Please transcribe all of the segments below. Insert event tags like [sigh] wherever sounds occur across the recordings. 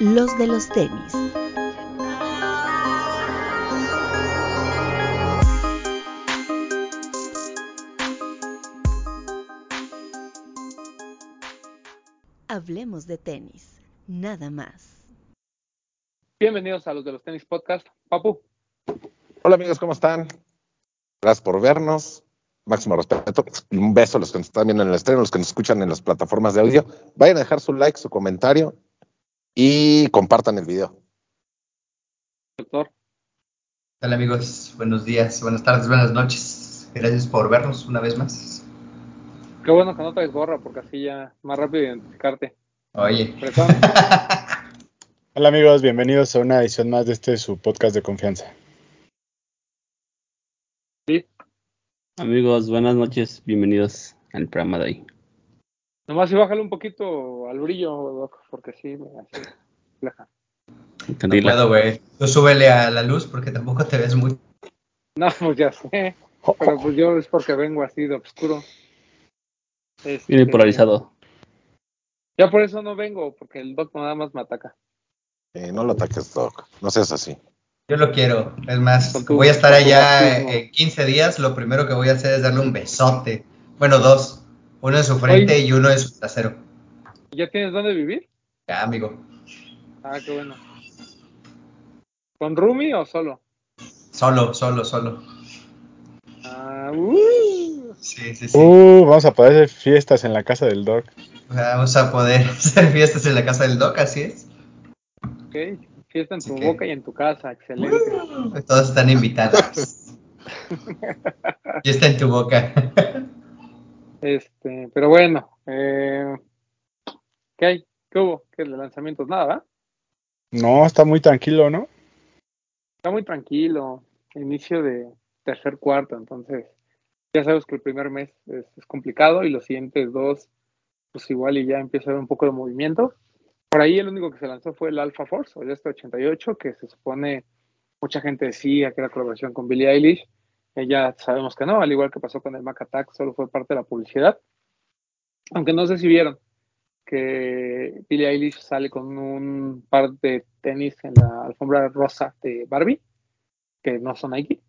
los de los tenis. Hablemos de tenis, nada más. Bienvenidos a los de los tenis podcast. Papu. Hola amigos, ¿cómo están? Gracias por vernos. Máximo respeto. Un beso a los que nos están viendo en el estreno, a los que nos escuchan en las plataformas de audio. Vayan a dejar su like, su comentario y compartan el video. Doctor. Hola amigos, buenos días, buenas tardes, buenas noches. Gracias por vernos una vez más. Qué bueno que no traes gorra porque así ya más rápido identificarte. Oye. [laughs] Hola amigos, bienvenidos a una edición más de este su podcast de confianza. Sí. Amigos, buenas noches, bienvenidos al programa de hoy. Nomás y bájale un poquito al brillo, Doc, porque sí, me hace fleja. No puedo, güey. Tú súbele a la luz porque tampoco te ves muy. No, pues ya sé. Pero pues yo es porque vengo así de oscuro. Este, Viene polarizado. Ya por eso no vengo, porque el Doc nada más me ataca. Eh, no lo ataques, Doc. No seas así. Yo lo quiero. Es más, voy a estar allá en 15 días. Lo primero que voy a hacer es darle un besote. Bueno, dos. Uno en su frente y uno en su trasero. ¿Ya tienes dónde vivir? Ya, amigo. Ah, qué bueno. ¿Con Rumi o solo? Solo, solo, solo. Ah, uh. Sí, sí, sí. Uh, vamos a poder hacer fiestas en la casa del Doc. Vamos a poder [laughs] hacer fiestas en la casa del Doc, así es. Ok, fiesta en tu boca y en tu casa, excelente. Uh, todos están invitados. [laughs] fiesta en tu boca. Este, pero bueno, eh, ¿qué hay? ¿Qué hubo? ¿Qué de lanzamientos? Nada, ¿verdad? No, está muy tranquilo, ¿no? Está muy tranquilo. Inicio de tercer cuarto, entonces ya sabes que el primer mes es, complicado y los siguientes dos, pues igual y ya empieza a haber un poco de movimiento. Por ahí el único que se lanzó fue el Alpha Force, o este 88, que se supone mucha gente decía que era colaboración con Billie Eilish. Ya sabemos que no, al igual que pasó con el Mac Attack, solo fue parte de la publicidad. Aunque no sé si vieron que Billie Eilish sale con un par de tenis en la alfombra rosa de Barbie, que no son Nike,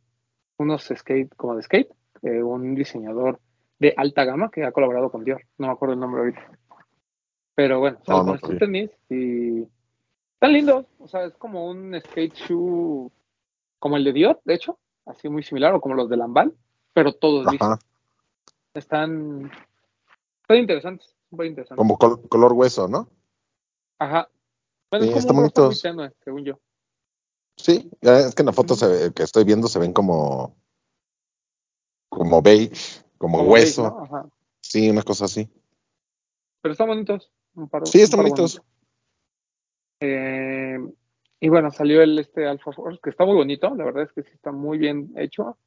unos skate como de skate, eh, un diseñador de alta gama que ha colaborado con Dior. No me acuerdo el nombre ahorita. Pero bueno, sale con estos tenis y están lindos. O sea, es como un skate shoe como el de Dior, de hecho, así muy similar, o como los de Lambal, pero todos Están, están interesantes, muy interesantes. Como color hueso, ¿no? Ajá. Bueno, sí, están bonitos. según yo. Sí, es que en la foto se que estoy viendo se ven como como beige, como, hueso. Sí, una cosa así. Pero están bonitos. sí, están bonitos. Eh, y bueno, salió el este Alpha Force, que está muy bonito, la verdad es que sí está muy bien hecho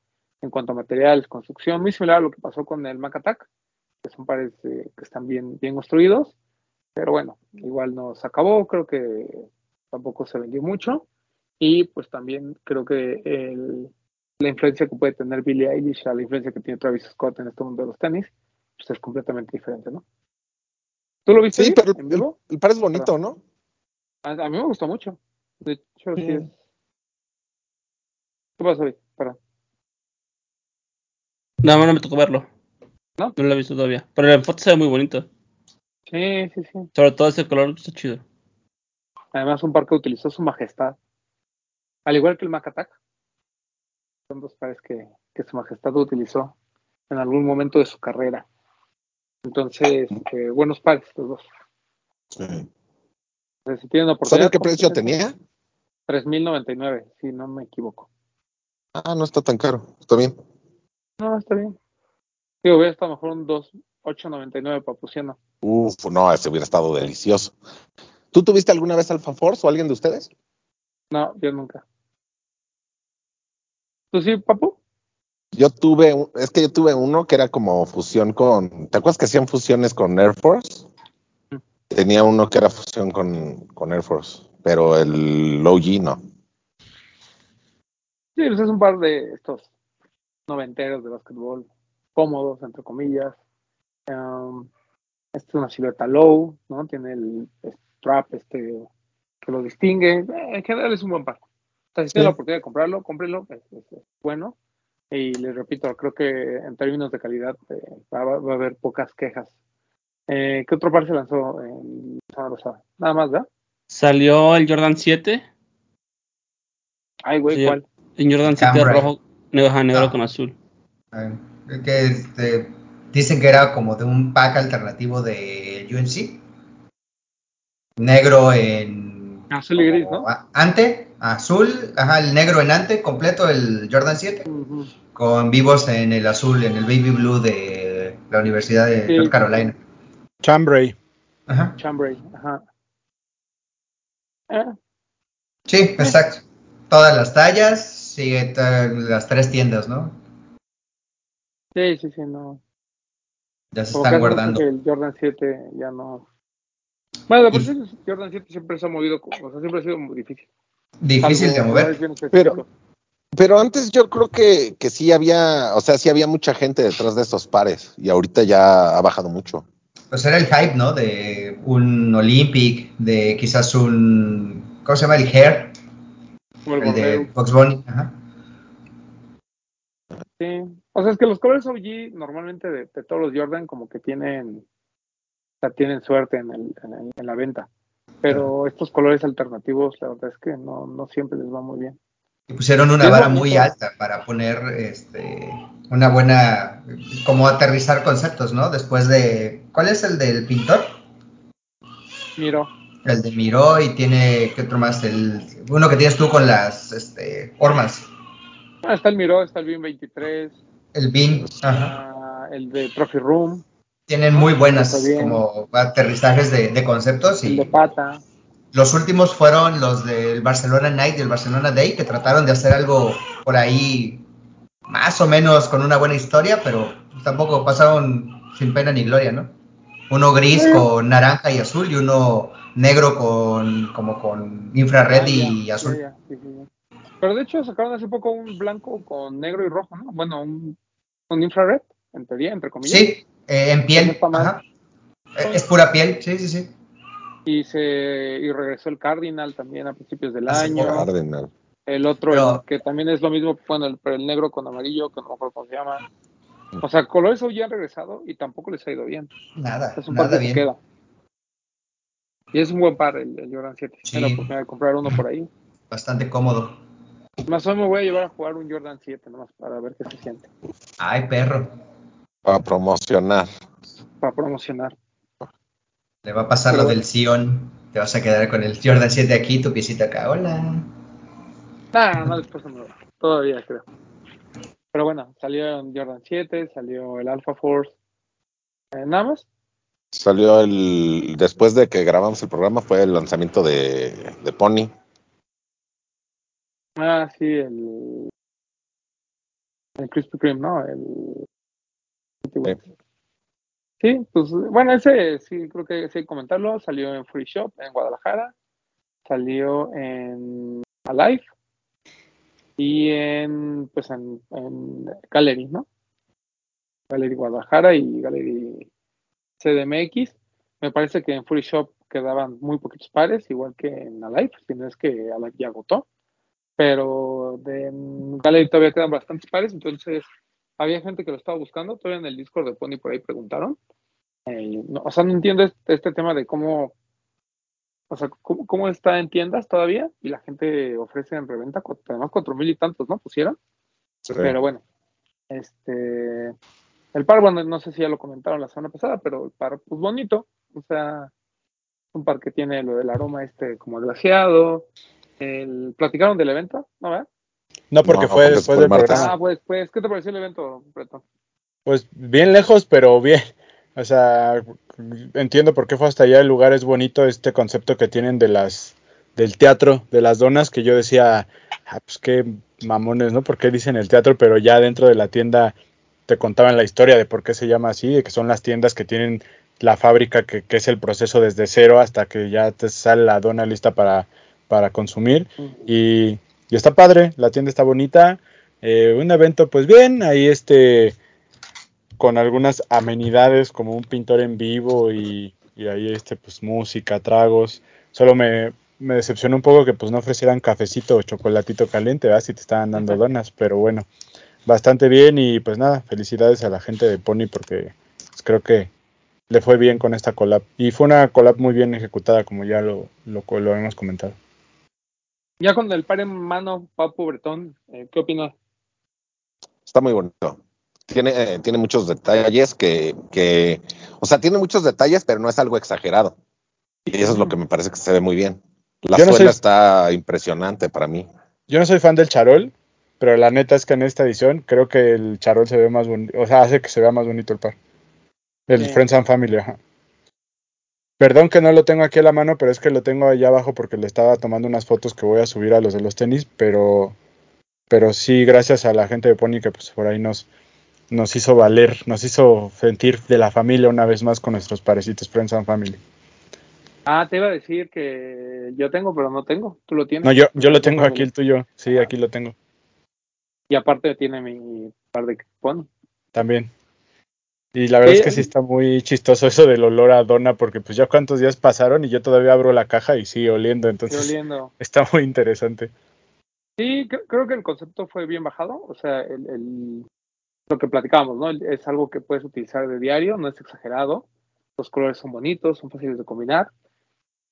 en cuanto a materiales, construcción, muy similar a lo que pasó con el Mac Attack, que son pares que están bien, bien construidos, pero bueno, igual no se acabó, creo que tampoco se vendió mucho, y pues también creo que el, la influencia que puede tener Billie Eilish a la influencia que tiene Travis Scott en este mundo de los tenis, pues es completamente diferente, ¿no? ¿Tú lo viste? Sí, pero en vivo? El, par es bonito, ¿no? A, mí me gustó mucho. De hecho, sí, es. ¿Qué pasa hoy? Para. No, no me tocó verlo. ¿No? No lo he visto todavía. Pero la foto se ve muy bonito. Sí, sí, sí. Sobre todo ese color está chido. Además, un par que utilizó su majestad. Al igual que el Mac Attack son dos pares que, Su Majestad utilizó en algún momento de su carrera. Entonces, eh, buenos pares los dos. Sí. si tienen oportunidad, ¿Sabes qué precio tenía? 3.099, si no me equivoco. Ah, no está tan caro, está bien. No, está bien. Digo, hubiera estado mejor un 2.899 papuciano. Uf, no, ese hubiera estado delicioso. ¿Tú tuviste alguna vez Alpha Force o alguien de ustedes? No, yo nunca. ¿Tú sí, papu? Yo tuve, es que yo tuve uno que era como fusión con, ¿te acuerdas que hacían fusiones con Air Force? Mm. Tenía uno que era fusión con, con Air Force, pero el OG no. Sí, pues es un par de estos noventeros de básquetbol, cómodos, entre comillas. Um, este es una silueta low, ¿no? Tiene el strap este que lo distingue. Eh, en general es un buen par. O sea, si tiene la oportunidad de comprarlo, cómprenlo, es, bueno. Y les repito, creo que en términos de calidad eh, va, a haber pocas quejas. Eh, ¿Qué otro par se lanzó en Semana Nada más, ¿verdad? Salió el Jordan 7. Ay, güey, ¿cuál? El Jordan 7 rojo, negro, negro con azul. Que este, dicen que era como de un pack alternativo de UNC. Negro en. Azul y gris, ¿no? Ante, azul, ajá, el negro en ante, completo el Jordan 7. Con vivos en el azul, en el baby blue de la Universidad de North Carolina. Chambray. Ajá. Chambray, ajá. Sí, exacto. Todas las tallas, sigue las tres tiendas, ¿no? Sí, sí, sí, no. Ya se están guardando. El Jordan 7 ya no. Bueno, por eso Jordan 7 siempre se ha movido, o sea, siempre ha sido muy difícil. Difícil de mover. Pero, pero antes yo creo que, que sí había, o sea, sí había mucha gente detrás de esos pares y ahorita ya ha bajado mucho. Pues era el hype, ¿no? De un Olympic, de quizás un, ¿cómo se llama? El Hair. El, de Fox Bunny, ajá. Sí, o sea, es que los colores OG normalmente de, todos los Jordan como que tienen, o sea, tienen suerte en, el, en, la venta. Pero estos colores alternativos, la verdad es que no, no siempre les va muy bien. Y pusieron una vara muy alta para poner este, una buena, como aterrizar conceptos, ¿no? Después de, ¿cuál es el del pintor? Miro. El de Miro y tiene, ¿qué otro más? El, uno que tienes tú con las este, formas. Ah, está el Miro, está el BIM 23. El BIM, ajá. el de Trophy Room. Tienen muy buenas como aterrizajes de, conceptos. Y el de pata. Los últimos fueron los del Barcelona Night y el Barcelona Day, que trataron de hacer algo por ahí más o menos con una buena historia, pero tampoco pasaron sin pena ni gloria, ¿no? Uno gris con naranja y azul y uno negro con como con infrared y azul. Pero de hecho sacaron hace poco un blanco con negro y rojo, ¿no? Bueno, un, un infrared, en teoría, entre comillas. Sí, eh, en piel. Ajá. Eh, es pura piel, sí, sí, sí. Y, se, y regresó el Cardinal también a principios del año. Cardinal. El otro, que también es lo mismo, bueno, el, el negro con amarillo, que no me acuerdo cómo se llama. O sea, colores ya han regresado y tampoco les ha ido bien. Nada, es un nada bien. queda. Y es un buen par el, Jordan 7. Sí. Tengo la oportunidad de comprar uno por ahí. Bastante cómodo. Más o menos me voy a llevar a jugar un Jordan 7 nomás para ver qué se siente. Ay, perro. Para promocionar. Para promocionar. Le va a pasar lo del Sion. Te vas a quedar con el Jordan 7 aquí, tu piecita acá. Hola. Nah, no después no. Todavía creo. Pero bueno, salió el Jordan 7, salió el Alpha Force. Eh, ¿Nada más? Salió el. Después de que grabamos el programa, fue el lanzamiento de, de Pony. Ah, sí, el. El Krispy Kreme, ¿no? El. Sí. Pues bueno, ese sí, creo que sí comentarlo. Salió en Free Shop en Guadalajara. Salió en Alive. Y en, pues en, en Gallery, ¿no? Gallery Guadalajara y Gallery CDMX. Me parece que en Free Shop quedaban muy poquitos pares, igual que en Alive, si no es que Alive ya agotó pero de Gallery todavía quedan bastantes pares, entonces había gente que lo estaba buscando, todavía en el Discord de Pony por ahí preguntaron. Eh, o sea, no entiendo este, este, tema de cómo, o sea, cómo, está en tiendas todavía y la gente ofrece en reventa, además cuatro mil y tantos, ¿no? Pusieron. Pero bueno, este, el par, bueno, no sé si ya lo comentaron la semana pasada, pero el par, pues bonito, o sea, un par que tiene lo del aroma este como glaciado, el, ¿Platicaron del evento? ¿No, No, porque fue después del programa. Ah, pues, pues, ¿qué te pareció el evento, Pues bien lejos, pero bien. [laughs] O sea, entiendo por qué fue hasta allá. El lugar es bonito, este concepto que tienen de las del teatro, de las donas, que yo decía, ah, pues qué mamones, ¿no? Porque dicen el teatro, pero ya dentro de la tienda te contaban la historia de por qué se llama así, de que son las tiendas que tienen la fábrica, que, que es el proceso desde cero hasta que ya te sale la dona lista para para consumir. y, está padre, la tienda está bonita. Eh, un evento, pues bien, ahí este con algunas amenidades como un pintor en vivo y, ahí este pues música, tragos. Solo me, me decepcionó un poco que pues no ofrecieran cafecito o chocolatito caliente, ¿verdad? Si te estaban dando donas, pero bueno, bastante bien y pues nada, felicidades a la gente de Pony porque pues, creo que le fue bien con esta collab. Y fue una collab muy bien ejecutada, como ya lo, lo, lo hemos comentado. Ya con el par en mano, Papu Bretón, eh, ¿qué opinas? Está muy bonito. Tiene, eh, tiene muchos detalles que, que, o sea, tiene muchos detalles, pero no es algo exagerado. Y eso es lo que me parece que se ve muy bien. La Yo no suela soy- está impresionante para mí. Yo no soy fan del charol, pero la neta es que en esta edición creo que el charol se ve más bonito, o sea, hace que se vea más bonito el par. El Sí. Friends and Family, ajá. Perdón que no lo tengo aquí a la mano, pero es que lo tengo allá abajo porque le estaba tomando unas fotos que voy a subir a los de los tenis, pero pero sí gracias a la gente de Pony que pues por ahí nos nos hizo valer, nos hizo sentir de la familia una vez más con nuestros parecitos Friends and Family. Ah, te iba a decir que yo tengo, pero no tengo. Tú lo tienes. No, yo yo lo tengo aquí el tuyo. Sí, aquí lo tengo Y aparte tiene mi par de Pony. también. Y la verdad Sí, es que sí eh. está muy chistoso eso del olor a dona porque pues ya cuántos días pasaron y yo todavía abro la caja y sigue oliendo, entonces oliendo. [laughs] está muy interesante. Sí, cre- creo que el concepto fue bien bajado. O sea, el, el- lo que platicábamos, ¿no? Es algo que puedes utilizar de diario, no es exagerado. Los colores son bonitos, son fáciles de combinar.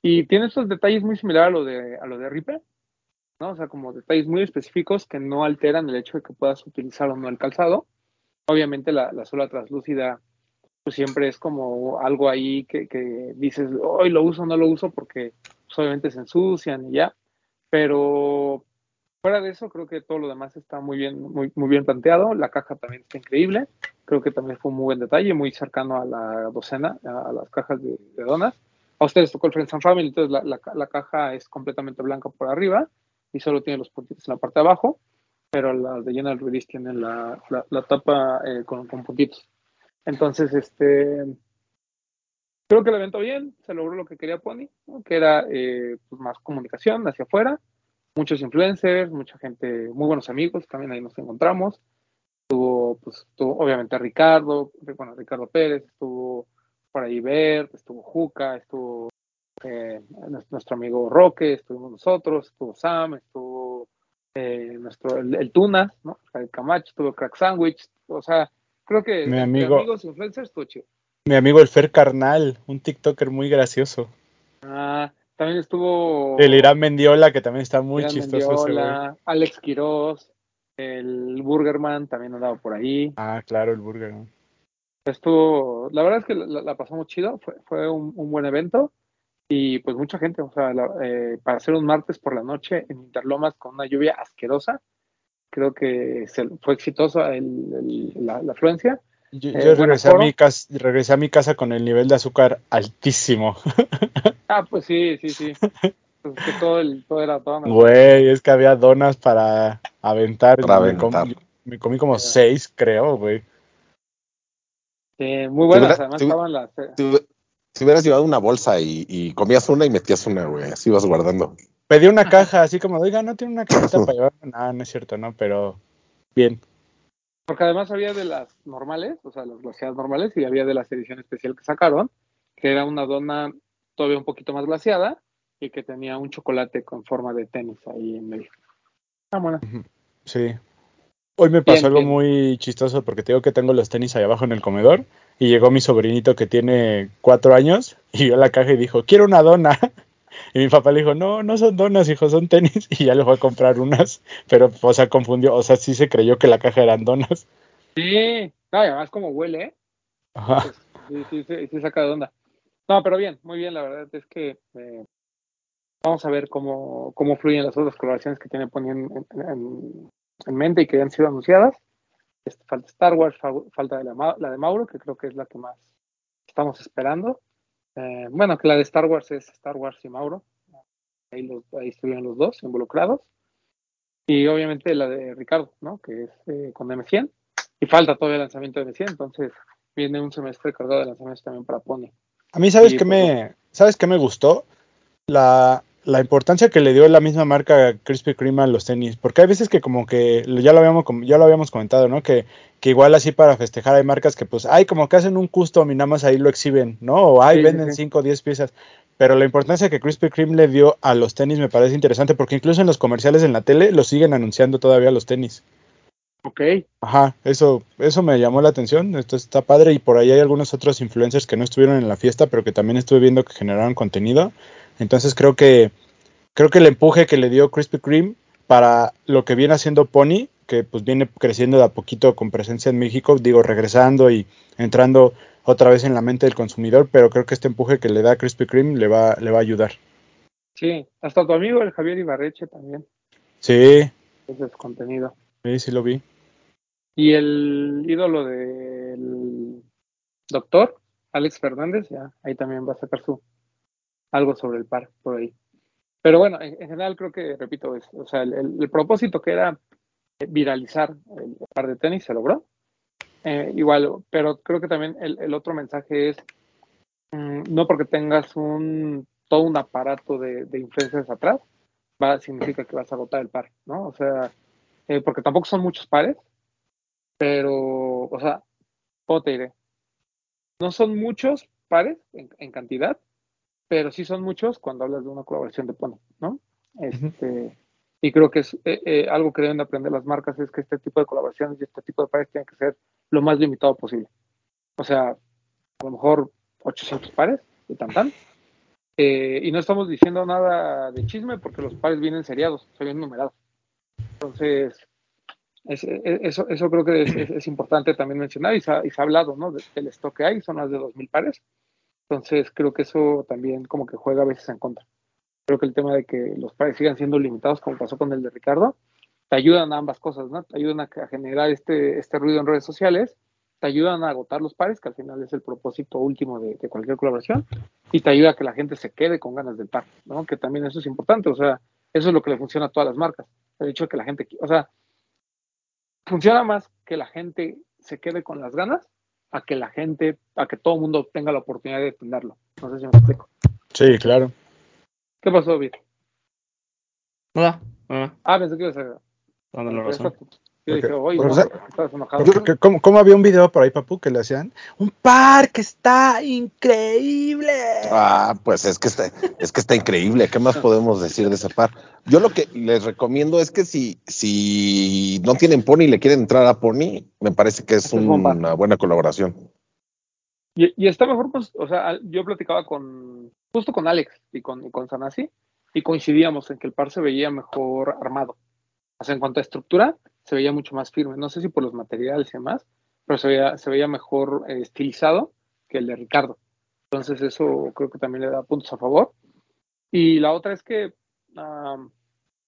Y tiene estos detalles muy similares a lo de, a lo de Ripe, ¿no? O sea, como detalles muy específicos que no alteran el hecho de que puedas utilizar o no el calzado. Obviamente la, la suela translúcida pues siempre es como algo ahí que, que dices, hoy lo uso no lo uso porque pues, obviamente se ensucian y ya. Pero fuera de eso, creo que todo lo demás está muy bien, muy, muy bien planteado. La caja también está increíble. Creo que también fue un muy buen detalle, muy cercano a la docena, a, las cajas de, donas. A ustedes tocó el Friends and Family, entonces la, la, la caja es completamente blanca por arriba y solo tiene los puntitos en la parte de abajo, pero las de General Release tienen la, tapa eh, con, con puntitos. Entonces, este, creo que el evento bien, se logró lo que quería Pony, que era eh, pues más comunicación hacia afuera, muchos influencers, mucha gente, muy buenos amigos, también ahí nos encontramos. Estuvo, pues, estuvo obviamente Ricardo, bueno, Ricardo Pérez, estuvo por ahí estuvo Juca, estuvo eh, nuestro amigo Roque, estuvimos nosotros, estuvo Sam, estuvo eh, nuestro, el, el Tunas, ¿no? El Camacho, estuvo Crack Sandwich, o sea, creo que Mi amigo- amigos influencers estuvo chido. Mi amigo el Fer Carnal, un TikToker muy gracioso. Ah, también estuvo El Irán Mendiola, que también está muy Irán chistoso. Mendiola, Alex Quiroz, el Burgerman también andaba por ahí. Ah, claro, el burger. ¿no? Estuvo, la verdad es que la, la pasamos chido, fue, fue un, un buen evento y pues mucha gente, o sea, la- eh, para hacer un martes por la noche en Interlomas con una lluvia asquerosa, creo que se, fue exitosa el- el- la, la afluencia. Yo, Eh, yo regresé, a mi casa, regresé a mi casa con el nivel de azúcar altísimo. [laughs] Ah, pues sí, sí, sí. Pues que todo, el, todo era todo. Güey, es que había donas para aventar. Para me, aventar. me comí como seis, creo, güey. Eh, muy buenas, además estaban las... eh, Si, hubi- si hubieras llevado una bolsa y, y comías una y metías una, güey, así ibas guardando. Pedí una caja, así como, oiga, no tiene una cajita [laughs] para llevar. No, no es cierto, no, pero bien. Porque además había de las normales, o sea, las glaciadas normales, y había de la edición especial que sacaron, que era una dona todavía un poquito más glaciada y que tenía un chocolate con forma de tenis ahí en medio. Ah, bueno. Sí. Hoy me pasó Bien, algo bien. muy chistoso porque te digo que tengo los tenis ahí abajo en el comedor y llegó mi sobrinito que tiene cuatro años [laughs] y vio la caja y dijo, quiero una dona. [laughs] Y mi papá le dijo, no, no son donas, hijo, son tenis. [laughs] Y ya le fue a comprar unas, pero, o sea, confundió, o sea, sí se creyó que la caja eran donas. Sí, no, además como huele, ¿eh? Ajá. Pues, sí, sí, sí, sí saca de onda. No, pero bien, muy bien, la verdad es que eh, vamos a ver cómo, cómo fluyen las otras colaboraciones que tiene Pony en, en- en mente y que han sido anunciadas. Este, falta Star Wars, fa- falta de la, la de Mauro, que creo que es la que más estamos esperando. Eh, bueno, que la de Star Wars es Star Wars y Mauro. Ahí, los, ahí estuvieron los dos involucrados. Y obviamente la de Ricardo, ¿no? Que es eh, con M100. Y falta todavía el lanzamiento de M100, entonces viene un semestre cargado de lanzamientos también para Pony. A mí, ¿sabes Sí, qué pues, me, ¿sabes qué me gustó? La, la importancia que le dio la misma marca Krispy Kreme a los tenis, porque hay veces que como que ya lo habíamos ya lo habíamos comentado, ¿no? Que, que igual así para festejar hay marcas que pues hay como que hacen un custom y nada más ahí lo exhiben, ¿no? O Sí, sí, venden sí. 5 o 10 piezas. pero la importancia que Krispy Kreme le dio a los tenis me parece interesante porque incluso en los comerciales en la tele lo siguen anunciando todavía los tenis. Ok. Ajá, eso, eso me llamó la atención, esto está padre y por ahí hay algunos otros influencers que no estuvieron en la fiesta, pero que también estuve viendo que generaron contenido. Entonces creo que creo que el empuje que le dio Krispy Kreme para lo que viene haciendo Pony, que pues viene creciendo de a poquito con presencia en México, digo, regresando y entrando otra vez en la mente del consumidor, pero creo que este empuje que le da Krispy Kreme le va, le va a ayudar. Sí, hasta tu amigo el Javier Ibarreche también. Sí. Ese es contenido. Sí, sí lo vi. Y el ídolo del doctor, Alex Fernández, ya ahí también va a sacar su algo sobre el par por ahí. Pero bueno, en, general creo que, repito, es, o sea, el, el, propósito que era viralizar el par de tenis se logró. Eh, igual, pero creo que también el, el otro mensaje es, mmm, no porque tengas un todo un aparato de, de influencias atrás, va, significa que vas a agotar el par, ¿no? O sea, eh, porque tampoco son muchos pares, pero, o sea, ¿cómo te diré? No son muchos pares en, en, cantidad, pero sí son muchos cuando hablas de una colaboración de Pony, ¿no? Este, uh -huh. Y creo que es eh, eh, algo que deben de aprender las marcas es que este tipo de colaboraciones y este tipo de pares tienen que ser lo más limitado posible. O sea, a lo mejor 800 pares y tan tan. Eh, y no estamos diciendo nada de chisme porque los pares vienen seriados, se vienen numerados. Entonces, es, es, eso, eso creo que es, es, importante también mencionar y se ha, y se ha hablado ¿no? De, del stock que hay, son más de 2.000 pares. Entonces, creo que eso también como que juega a veces en contra. Creo que el tema de que los pares sigan siendo limitados, como pasó con el de Ricardo, te ayudan a ambas cosas, ¿no? Te ayudan a, generar este, este ruido en redes sociales, te ayudan a agotar los pares, que al final es el propósito último de, de, cualquier colaboración, y te ayuda a que la gente se quede con ganas del par, ¿no? Que también eso es importante, o sea, eso es lo que le funciona a todas las marcas. El hecho de que la gente, o sea, funciona más que la gente se quede con las ganas a que la gente, a que todo el mundo tenga la oportunidad de tenerlo. No sé si me explico. Sí, claro. ¿Qué pasó, David? Nada, nada. Ah, pensé que ibas a... Dando la razón. Yo dije, oye, no, o sea, enojado. ¿cómo, cómo había un video por ahí, Papu, que le hacían? Un par que está increíble. Ah, pues es que está, es que está increíble. ¿Qué más podemos decir de ese par? Yo lo que les recomiendo es que si, si no tienen Pony y le quieren entrar a Pony, me parece que es una buena colaboración. Y, y está mejor, pues, o sea, yo platicaba con, justo con Alex y con, y con Sanasi, y coincidíamos en que el par se veía mejor armado. O sea, en cuanto a estructura, se veía mucho más firme. No sé si por los materiales y demás, pero se veía, se veía mejor eh, estilizado que el de Ricardo. Entonces, eso creo que también le da puntos a favor. Y la otra es que um,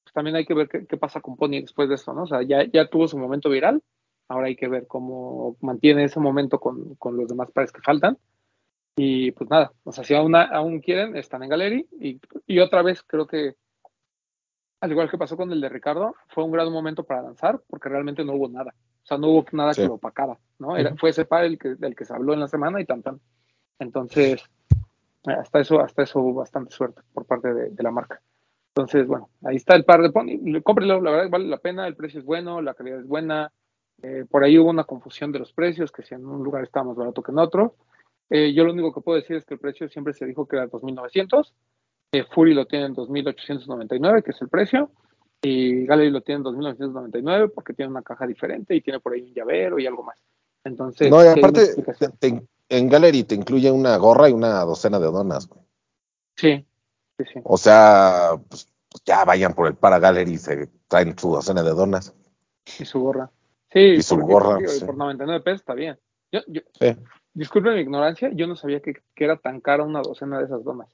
pues también hay que ver qué, pasa con Pony después de esto, ¿no? O sea, ya, ya tuvo su momento viral, ahora hay que ver cómo mantiene ese momento con, con los demás pares que faltan. Y pues nada, o sea, si aún, aún quieren, están en Gallery. Y, y otra vez creo que al igual que pasó con el de Ricardo, fue un gran momento para lanzar porque realmente no hubo nada. O sea, no hubo nada sí. que lo opacara, ¿no? Era, fue ese par el que, del que se habló en la semana y tan tan. Entonces, hasta eso, hasta eso hubo bastante suerte por parte de, de la marca. Entonces, bueno, ahí está el par de Pony. Cómprelo, la verdad vale la pena, el precio es bueno, la calidad es buena. Eh, por ahí hubo una confusión de los precios, que si en un lugar estaba más barato que en otro. Eh, yo lo único que puedo decir es que el precio siempre se dijo que era 2.900 eh, Fury lo tiene en 2.899, que es el precio, y Gallery lo tiene en 2.999 porque tiene una caja diferente y tiene por ahí un llavero y algo más. Entonces, no, y aparte, te, te, en Gallery te incluye una gorra y una docena de donas. Sí, sí, sí. O sea, pues, ya vayan por el para Gallery y se traen su docena de donas. Y su gorra. Sí, y su porque, gorra. Por, sí. por 99 pesos está bien. Yo, yo, sí. Disculpen mi ignorancia, yo no sabía que, que era tan cara una docena de esas donas.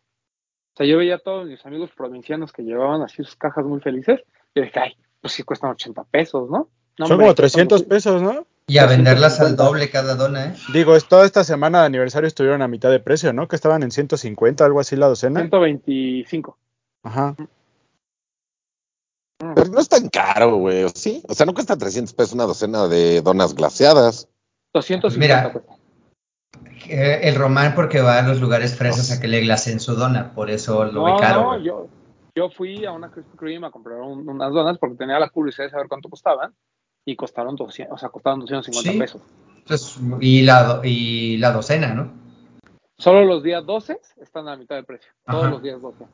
O sea, yo veía a todos mis amigos provincianos que llevaban así sus cajas muy felices y dije, ay, pues sí cuestan 80 pesos, ¿no? no Son como 300 pesos, ¿no? Y a venderlas al doble cada dona, ¿eh? Digo, es, toda esta semana de aniversario estuvieron a mitad de precio, ¿no? Que estaban en 150, algo así la docena. 125. Ajá. Pero no es tan caro, güey, ¿sí? O sea, no cuesta 300 pesos una docena de donas glaseadas. 250 Mira, cuesta. Eh, el Román porque va a los lugares fresas a que le glacen su dona, por eso lo no, caro. No, yo, yo fui a una Krispy Kreme a comprar un, unas donas porque tenía la curiosidad de saber cuánto costaban y costaron 200, o sea, costaron 250 sí. pesos. Entonces, y, la, y la docena, ¿no? Solo los días 12 están a la mitad del precio. Todos los días 12.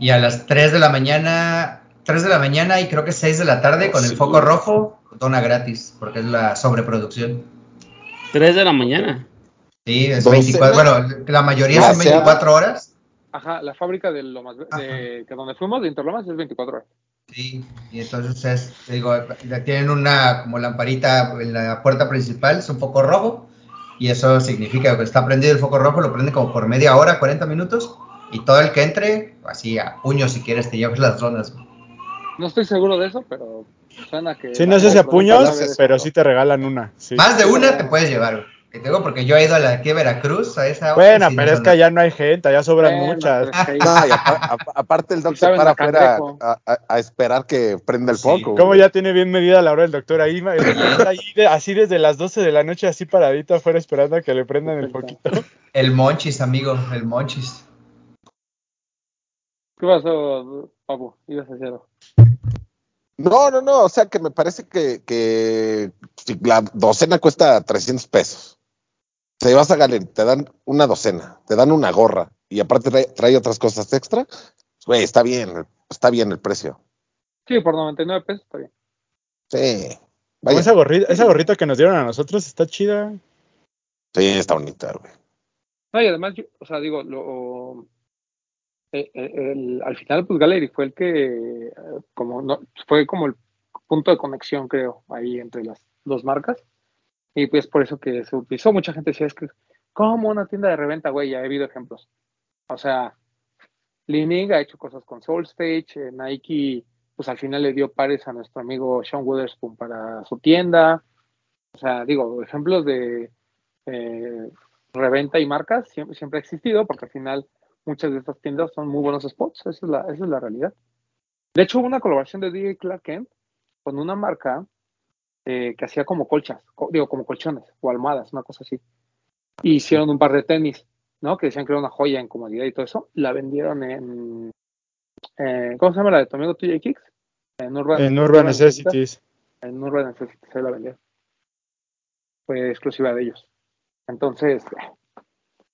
Y a las 3 de la mañana, 3 de la mañana y creo que 6 de la tarde con el foco rojo, dona gratis, porque es la sobreproducción. 3 de la mañana. Sí, es Docena. 24, bueno, la mayoría son sea- 24 horas. Ajá, la fábrica de lo más de, que donde fuimos de Interlomas es 24 horas. Sí, y entonces es, te digo, tienen una como lamparita en la puerta principal, es un foco rojo, y eso significa que está prendido el foco rojo, lo prende como por media hora, 40 minutos, y todo el que entre, así a puño si quieres, te llevas las zonas. No estoy seguro de eso, pero suena que. Sí, no sé si a puños, Pero pero sí te regalan una. sí. Más de una te puedes llevar, güey. Que te digo porque yo he ido a la aquí a Veracruz, a esa hora, Bueno, pero es que allá no hay gente, allá sobran Bueno, muchas. No, y aparte el doc Sí se saben para a afuera a, a- a esperar que prenda el Sí. foco. Como ya tiene bien medida la hora doctor ahí, el doctor ahí de- así desde las 12 de la noche, así paradito afuera esperando a que le prendan el poquito. El monchis, amigo, el monchis. ¿Qué pasó, Papu? Ibas a hacer. No, no, no, o sea que me parece que, que la docena cuesta 300 pesos. Te vas a Galería, te dan una docena, te dan una gorra y aparte trae, trae otras cosas extra. Güey, está bien, está bien el precio. Sí, por 99 pesos está bien. Sí. Vaya. esa gorrita, esa gorrita que nos dieron a nosotros está chida. Sí, está bonita, güey. No, y además, yo, o sea, digo, lo, eh, eh, el- al final, pues Gallery fue el que, eh, como no, fue como el punto de conexión, creo, ahí entre las dos marcas. Y pues por eso que se utilizó, mucha gente decía, es que, como una tienda de reventa, güey, ya he habido ejemplos. O sea, Li-Ning ha hecho cosas con Soulstage, eh, Nike, pues al final le dio pares a nuestro amigo Sean Witherspoon para su tienda. O sea, digo, ejemplos de eh, reventa y marcas siempre, siempre ha existido, porque al final muchas de estas tiendas son muy buenos spots, esa es la, esa es la realidad. De hecho, hubo una colaboración de DJ Clark Kent con una marca eh, que hacía como colchas, co- digo, como colchones o almohadas, una cosa así. Y hicieron un par de tenis, ¿no? Que decían que era una joya en comodidad y todo eso. La vendieron en. eh, ¿Cómo se llama la de tu amigo TJ Kicks? En Urban, En Urban Necessities. En Urban Necessities, ahí la vendieron. Fue exclusiva de ellos. Entonces,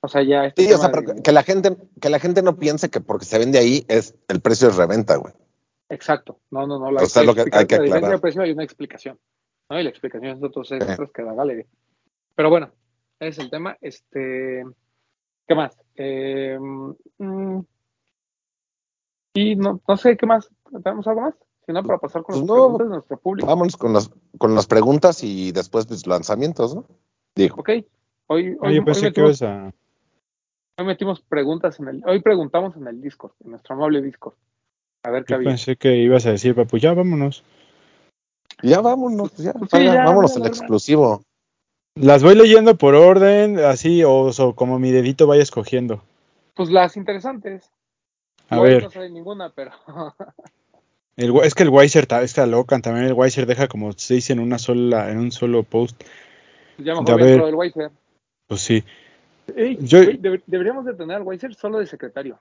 o sea, ya. Este Sí, o sea, pero de- que- la gente, que la gente no piense que porque se vende ahí es el precio es reventa, güey. Exacto. No, no, no. La, O sea, lo que hay que aclarar. de precio hay una explicación. ¿No? Y la explicación es de otros extras que da Gallery. Pero bueno, ese es el tema. Este, ¿Qué más? Eh, mm, y no, no sé, ¿qué más? ¿Tenemos algo más? Si no, para pasar con Pues las no. preguntas de nuestro público. Vámonos con las, con las preguntas y después pues, lanzamientos, ¿no? Digo. Ok. Hoy, hoy, Oye, hoy pensé que metimos, ibas a... hoy metimos preguntas en el. Hoy preguntamos en el Discord, en nuestro amable Discord. A ver qué Yo había. pensé que ibas a decir, papu, ya vámonos. Ya vámonos, ya, sí, ya, vámonos ya, al ya. exclusivo. Las voy leyendo por orden, así, o, o como mi dedito vaya escogiendo. Pues las interesantes. A ver, No sale ninguna, pero. [laughs] el, es que el Weiser está loca, también el Weiser deja como seis en una sola, en un solo post. ya A mejor ver. dentro del Weiser. Pues sí. Ey, Yo- deberíamos de tener al Weiser solo de secretario.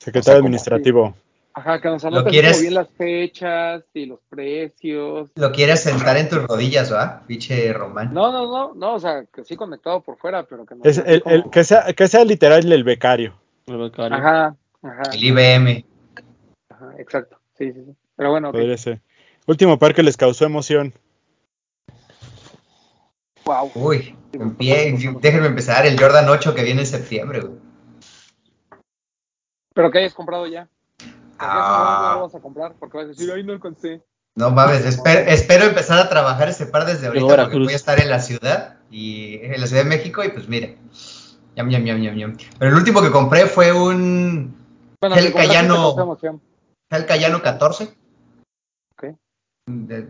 Secretario O sea, como- administrativo. Ajá, que nos anote así quieres? como bien las fechas y los precios. Lo quieres sentar en tus rodillas, ¿va? Pinche Román. No, no, no, no, o sea, que sí conectado por fuera, pero que no. Es el, el- que, sea, que sea literal el becario. El becario. Ajá, ajá, El IBM. ajá, exacto. Sí, sí, sí. Pero bueno, ok. Podría ser. Último par que les causó emoción. wow. Uy, en pie. Déjenme empezar. El Jordan 8 que viene en septiembre, güey. Pero que hayas comprado ya. Ah. no lo vas a comprar porque vas a decir, ay, no alcancé. No mames, esper- espero empezar a trabajar ese par desde ahorita porque voy a estar en la ciudad y en la Ciudad de México y pues mire. Yam, yam, yam, yam, yam. Pero el último que compré fue un Bueno, compraste Cayano. te causó emoción. El Cayano 14. Ok. De-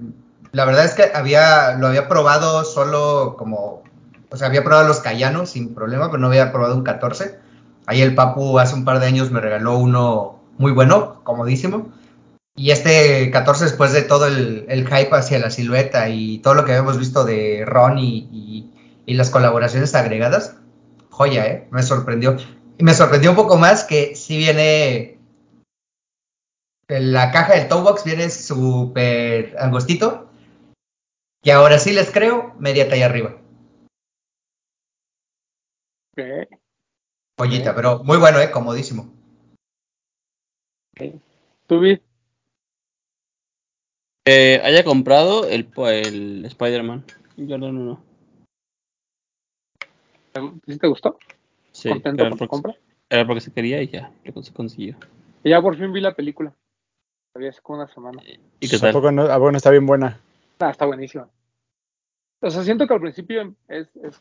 La verdad es que había, lo había probado solo como, o sea, había probado los Cayanos sin problema, pero no había probado un 14. Ahí el Papu hace un par de años me regaló uno muy bueno, comodísimo. Y este 14, después de todo el, el hype hacia la silueta y todo lo que habíamos visto de Ron y, y- y las colaboraciones agregadas, joya, ¿eh? Me sorprendió. Y me sorprendió un poco más que si viene en la caja del Toebox viene súper angostito. Y ahora sí les creo, media talla arriba. Joyita, pero muy bueno, ¿eh? Comodísimo. ¿Tú? Eh, haya comprado el, el Spider-Man. Jordan 1. ¿Sí te gustó? Sí, ¿Contento era tu porque, compra? era porque se quería y ya, lo se consiguió. Y ya por fin vi la película. Había hace como una semana. ¿Y qué ¿A tal? poco no? Ah, bueno, está bien buena. Ah, está buenísima. O sea, siento que al principio es, es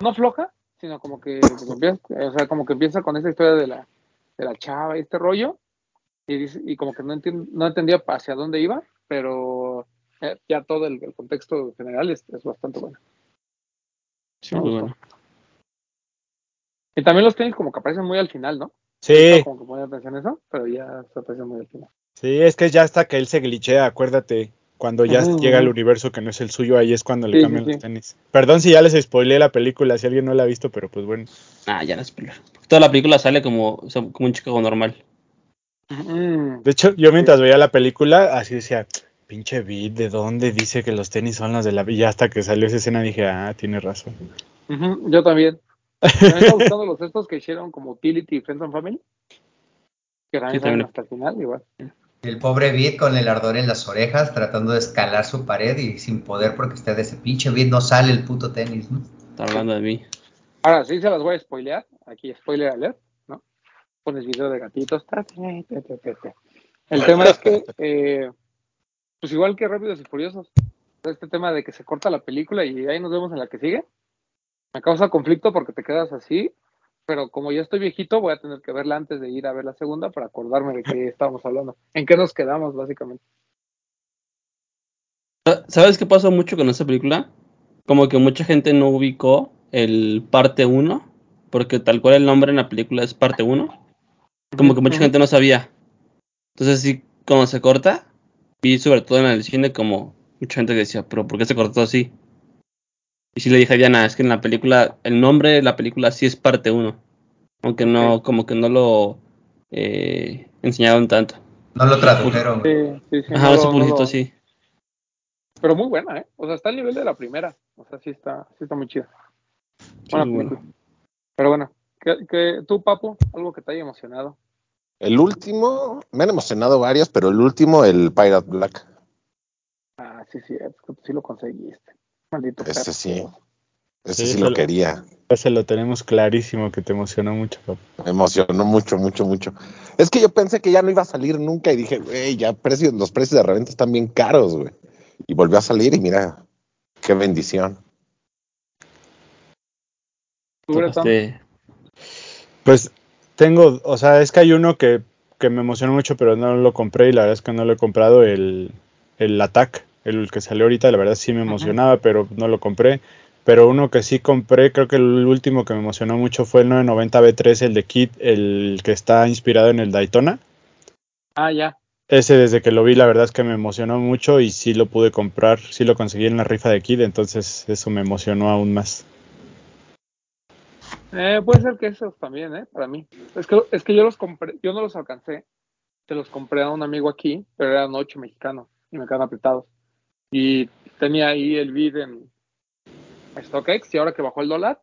no floja, sino como que empieza, o sea, como que empieza con esa historia de la, de la chava y este rollo, y, dice- y como que no, no entendía hacia dónde iba, pero eh, ya todo el, el contexto general es, es bastante bueno. Sí, muy bueno. Y también los tenis como que aparecen muy al final, ¿no? Sí, Como que ponía atención a eso, pero ya se aparecen muy al final. sí, es que ya hasta que él se glitchea, acuérdate. Cuando ya llega al universo que no es el suyo, ahí es cuando le Sí, cambian sí, los tenis. Perdón si ya les spoileé la película, si alguien no la ha visto, pero pues bueno. Ah, ya no es spoiler. Toda la película sale como, o sea, como un Chicago normal. De hecho, yo mientras veía la película, así decía, pinche beat, ¿de dónde dice que los tenis son los de la villa? Hasta que salió esa escena dije, ah, tiene razón. yo también. También estaba buscando los estos que hicieron como Utility y Friends and Family. Que también Sí, salen también. hasta el final, igual. El pobre Vid con el ardor en las orejas, tratando de escalar su pared y sin poder porque está de ese pinche Vid no sale el puto tenis, ¿no? Está hablando de mí. Ahora sí se las voy a spoilear. Aquí, spoiler alert. Pones video de gatitos. ta, ta, ta. El tema es que, eh, pues igual que Rápidos y Furiosos, este tema de que se corta la película y ahí nos vemos en la que sigue, me causa conflicto porque te quedas así, pero como ya estoy viejito, voy a tener que verla antes de ir a ver la segunda para acordarme de qué [laughs] estábamos hablando. ¿En qué nos quedamos, básicamente? Sa- ¿Sabes qué pasó mucho con esta película? Como que mucha gente no ubicó el parte 1, porque tal cual el nombre en la película es parte 1. Como que mucha gente no sabía. Entonces sí, cuando se corta, y sobre todo en el cine, como mucha gente decía, pero ¿por qué se cortó así? Y sí le dije a Diana, es que en la película, el nombre de la película sí es parte 1. Aunque no, como que no lo eh, enseñaron tanto. No lo tradujeron. Sí, sí, sí, Ajá, no se lo- así. Pero muy buena, ¿eh? O sea, está al nivel de la primera. O sea, sí está, sí está muy chida. Sí, Buena bueno. Pero bueno, ¿qué, qué- tú, Papu, algo que te haya emocionado? El último, me han emocionado varios, pero el último, el Pirate Black. Ah, sí, sí, sí lo conseguiste. Maldito Ese perro. sí, ese Sí, lo quería. Ese lo tenemos clarísimo que te emocionó mucho, papá. Me emocionó mucho, mucho, mucho. Es que yo pensé que ya no iba a salir nunca y dije, güey, ya precios, los precios de reventa están bien caros, güey. Y volvió a salir y mira, qué bendición. ¿Tú, Breton? Pues tengo, o sea, es que hay uno que, que me emocionó mucho, pero no lo compré y la verdad es que no lo he comprado, el, el Attack, el que salió ahorita, la verdad sí me Ajá. emocionaba, pero no lo compré. Pero uno que sí compré, creo que el último que me emocionó mucho fue el 990 B3, el de Kit, el que está inspirado en el Daytona. Ah, ya. Ese desde que lo vi, la verdad es que me emocionó mucho y sí lo pude comprar, sí lo conseguí en la rifa de Kid, entonces eso me emocionó aún más. Eh, puede ser que esos también, ¿eh? Para mí. Es que, es que yo los compré, yo no los alcancé. Se los compré a un amigo aquí, pero eran ocho mexicanos y me quedan apretados. Y tenía ahí el bid en StockX y ahora que bajó el dólar,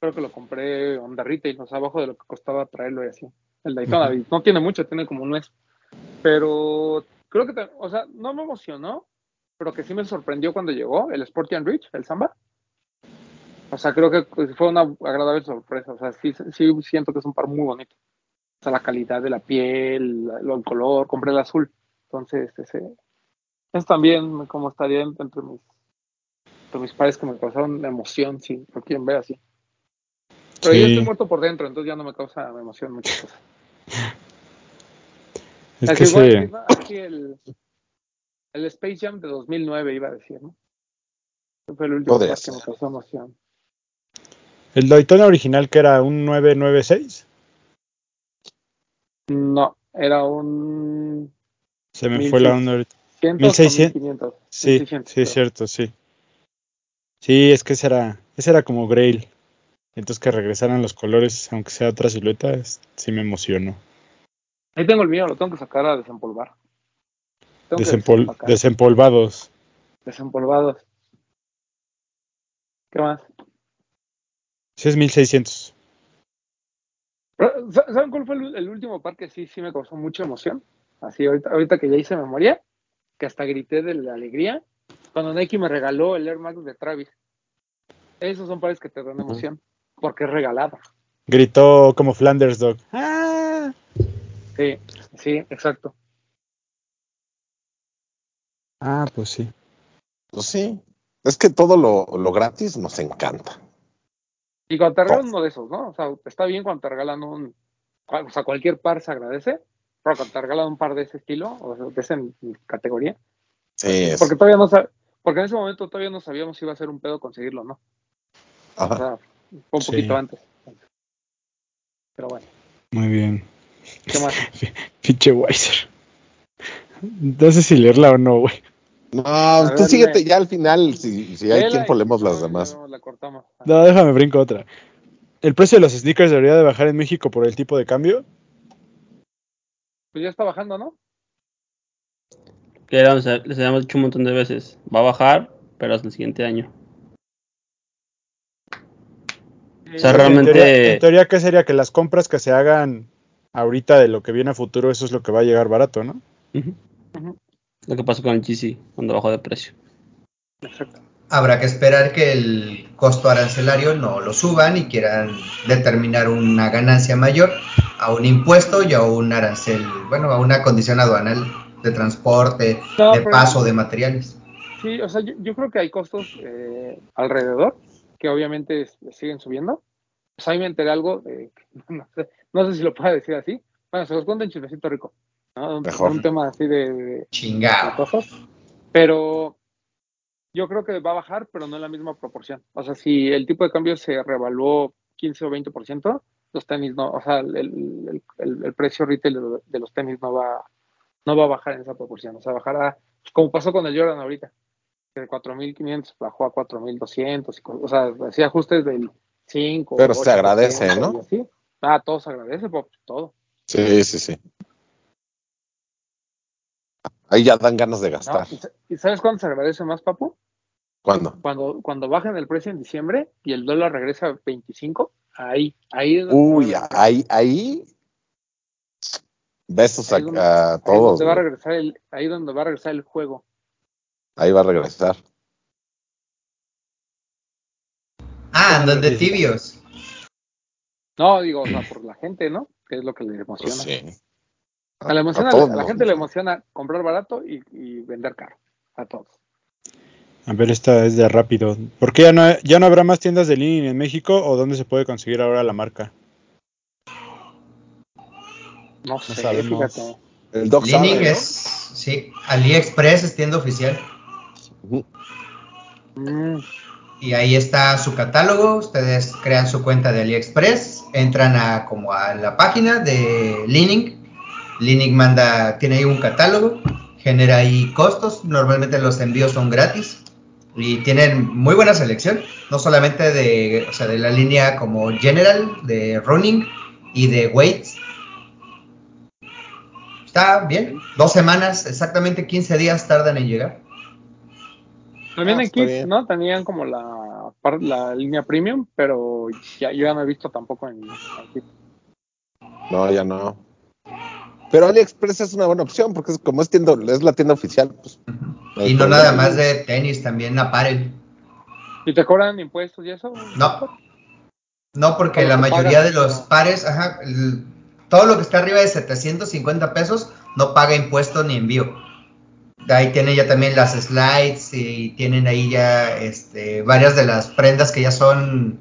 creo que lo compré on the retail, o sea, abajo de lo que costaba traerlo y así. El Daytona, y no tiene mucho, tiene como un mes. Pero creo que, te- o sea, no me emocionó, pero que sí me sorprendió cuando llegó el Sporty and Rich, el Samba. O sea, creo que pues, fue una agradable sorpresa. O sea, sí, sí siento que es un par muy bonito. O sea, la calidad de la piel, el color, compré el azul. Entonces, ese es también como estaría entre mis, entre mis pares que me causaron emoción, si lo quieren ver así. Pero yo Sí. estoy muerto por dentro, entonces ya no me causa emoción muchas cosas. Es Así que igual. Aquí el, el Space Jam de 2009 iba a decir, ¿no? Fue el último que me causó emoción. El Daytona original que era un 996, No, era un se me fue la onda ahorita. 100 1600. 1500. Sí, 1600, sí, es cierto, sí. Sí, es que ese era, ese era como Grail. Entonces que regresaran los colores, aunque sea otra silueta, es- sí me emocionó. Ahí tengo el mío, lo tengo que sacar a desempolvar. Desempol- desempolvados. Desempolvados. ¿Qué más? Sí, es 1600. Pero, sa- ¿Saben cuál fue el, el último par que sí, sí me causó mucha emoción? Así, ahorita, ahorita que ya hice memoria, que hasta grité de la alegría, cuando Nike me regaló el Air Max de Travis. Esos son pares que te dan emoción, porque es regalado. Gritó como Flanders Dog. ¡Ah! Sí, sí, exacto. Ah, pues sí. Pues sí. Es que todo lo, lo gratis nos encanta. Y cuando te regalan Oh. uno de esos, ¿no? O sea, está bien cuando te regalan un. O sea, cualquier par se agradece, pero cuando te regalan un par de ese estilo, o sea, de esa categoría, Sí, es. porque todavía no sab- porque en ese momento todavía no sabíamos si iba a ser un pedo conseguirlo, ¿no? O Ajá. sea, fue un Sí. poquito antes. Pero bueno, Muy bien. ¿qué más? [laughs] Pinche Weiser. No sé si leerla o no, güey. No, ver, tú síguete dime. ya al final. Si, si hay tiempo, leemos las demás. luego La cortamos. No, déjame brinco otra. ¿El precio de los sneakers debería de bajar en México por el tipo de cambio? Pues ya está bajando, ¿no? Que les habíamos dicho un montón de veces. Va a bajar, pero hasta el siguiente año. O sea, En realmente- teoría, en teoría, ¿qué sería? Que las compras que se hagan ahorita de lo que viene a futuro, eso es lo que va a llegar barato, ¿no? Ujú. Ujú. Lo que pasó con el GC cuando bajó de precio. Exacto. Habrá que esperar que el costo arancelario no lo suban y quieran determinar una ganancia mayor a un impuesto y a un arancel, bueno, a una condición aduanal de transporte, No, de paso de materiales. Sí, o sea, yo, yo creo que hay costos eh, alrededor que obviamente siguen subiendo. Pues ahí me enteré algo, de- [laughs] no, sé, no sé si lo puedo decir así. Bueno, se los cuento en Chismecito Rico. ¿No? Un, Mejor. un tema así de, de- de Chingado. cosas. Pero yo creo que va a bajar, pero no en la misma proporción. O sea, si el tipo de cambio se revaluó 15 o 20%, los tenis no, o sea, el, el- el- el precio retail de, de los tenis no va, no va a bajar en esa proporción. O sea, bajará, pues, como pasó con el Jordan ahorita, que de 4.500 bajó a 4.200, y co- o sea, hacía ajustes del 5. Pero se agradece, ¿no? Y así. Ah, todo se agradece, Pop, todo. Sí, sí, sí. Ahí ya dan ganas de ¿no? gastar. ¿Y sa- ¿Y sabes cuándo se agradece más, Papu? ¿Cuándo? Cuando, cuando bajan el precio en diciembre y el dólar regresa a 25, ahí, ahí es donde Uy, ahí, ahí. Besos a, Ahí donde- a ahí todos. donde va a regresar el, ahí es donde va a regresar el juego. Ahí va a regresar. Ah, andan de tibios. No, digo, o sea, por la gente, ¿no? Que es lo que le emociona. Pues sí. A la, emociona- A todos a la gente le emociona. comprar barato y, y vender caro. A todos. A ver, esta es de rápido. ¿Por qué ya no, ya no habrá más tiendas de línea en México o dónde se puede conseguir ahora la marca? No sé, sabemos. fíjate. El Doc Leaning sabe, ¿no? es, sí, AliExpress es tienda oficial. Mm, Y ahí está su catálogo. Ustedes crean su cuenta de AliExpress, entran a como a la página de Leaning. Leaning manda, tiene ahí un catálogo, genera ahí costos. Normalmente los envíos son gratis y tienen muy buena selección, no solamente de, o sea, de la línea como general de running y de weights. Está bien, dos semanas, exactamente 15 días tardan en llegar. También Ah, en Kids. ¿no? Tenían como la, la línea premium, pero ya, yo ya no he visto tampoco en, en Kids. No, ya no. Pero AliExpress es una buena opción porque es, como es, tienda, es la tienda oficial. Pues, no Y no nada más de tenis, también apparel. ¿Y te cobran impuestos y eso? No. No, porque la mayoría pagas, de los no. pares, ajá, el- todo lo que está arriba de 750 pesos no paga impuesto ni envío. De ahí tienen ya también las slides y tienen ahí ya este, varias de las prendas que ya son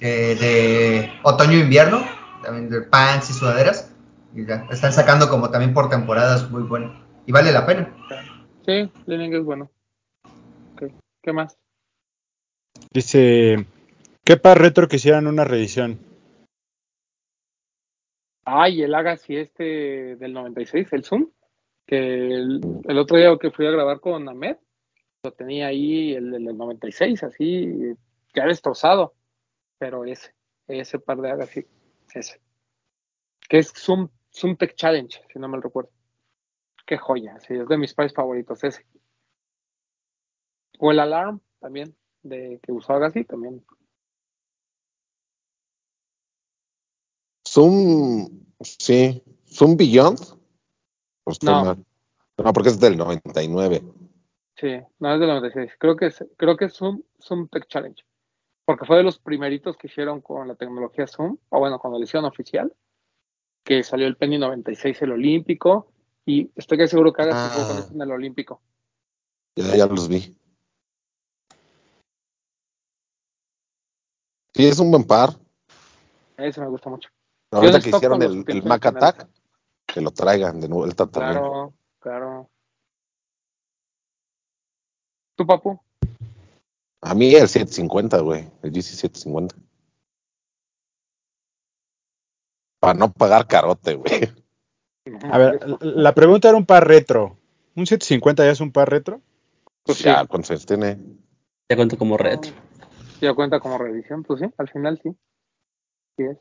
eh, de otoño-invierno, también de pants y sudaderas. Y ya, están sacando como también por temporadas muy bueno. Y vale la pena. Sí, Lenin es bueno. Ok, ¿Qué más? Dice, ¿qué par retro quisieran una reedición? Ay, el Agassi este del 96, el Zoom, que el, el otro día que fui a grabar con Ahmed, lo tenía ahí el del 96, así, ya destrozado, pero ese, ese par de Agassi, ese. Que es Zoom, Zoom Tech Challenge, si no me recuerdo. Qué joya, sí, es de mis pares favoritos ese. O el Alarm también, de que usó Agassi también. Zoom, sí. Zoom Beyond. Pues No. No, porque es del 99. Sí, no es del 96. Creo que es, creo que es Zoom, Zoom Tech Challenge. Porque fue de los primeritos que hicieron con la tecnología Zoom, o bueno, con la edición oficial, que salió el Penny 96, el Olímpico, y estoy casi seguro que hagas Ah. juego con este en el Olímpico. Ya, ya los vi. Sí, es un buen par. Ese me gusta mucho. Ahorita en que hicieron el, Mac Attack, que lo traigan de vuelta también. Claro, claro. ¿Tú, papu? A mí el 750, güey. El GC 750. Para no pagar carote, güey. A ver, la pregunta era un par retro. ¿Un 750 ya es un par retro? Pues sí. ya, ¿cuántos años tiene? Ya cuento como retro. Ya cuenta como revisión, pues sí, al final sí. Sí es.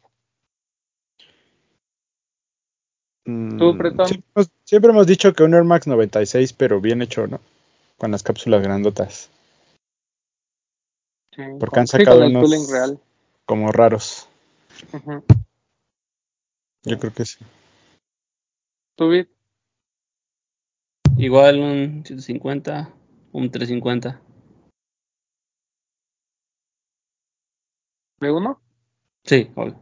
¿Tú, Mm, Pretón? siempre, hemos, siempre hemos dicho que un Air Max 96, pero bien hecho, ¿no? Con las cápsulas grandotas, Sí, Porque con- han sí, sacado unos- real. como raros. Yo creo que sí. ¿Tú, Vic? Igual un 750, un 350. ¿De uno? Sí, obvio.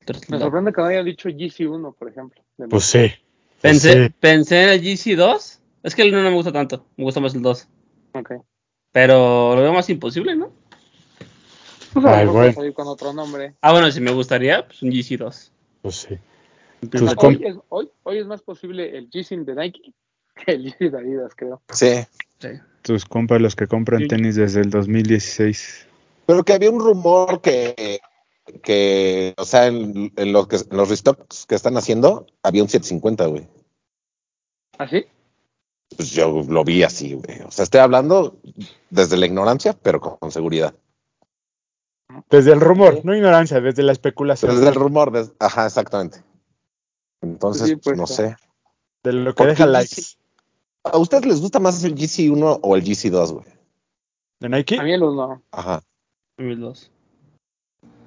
Me 350. sorprende que no haya dicho GC1, por ejemplo. Pues sí. pues Pensé, sí. pensé en el GC2. Es que el 1 no me gusta tanto. Me gusta más el 2. Ok. Pero lo veo más imposible, ¿no? Pues a lo Ay, mejor güey. va a salir con otro nombre. Ah, bueno, si me gustaría, pues un GC2. Pues sí. Sea, com- hoy, es, hoy, hoy es más posible el GC de Nike [laughs] que el GC de Adidas, creo. Sí. Sí. tus compas, los que compran Sí. tenis desde el 2016. Pero que había un rumor que, que o sea, en, en los, que, en los restocks que están haciendo, había un 750, güey. ¿Así? Pues yo lo vi así, güey. O sea, estoy hablando desde la ignorancia, pero con, con seguridad. Desde el rumor, no ignorancia, desde la especulación. Desde el rumor, des- ajá, exactamente. Entonces, Sí, pues, no sí. sé. De lo que ¿Por deja likes. ¿A ustedes les gusta más el GC1 o el GC2, güey? ¿De Nike? A mí el uno. Ajá. El 2.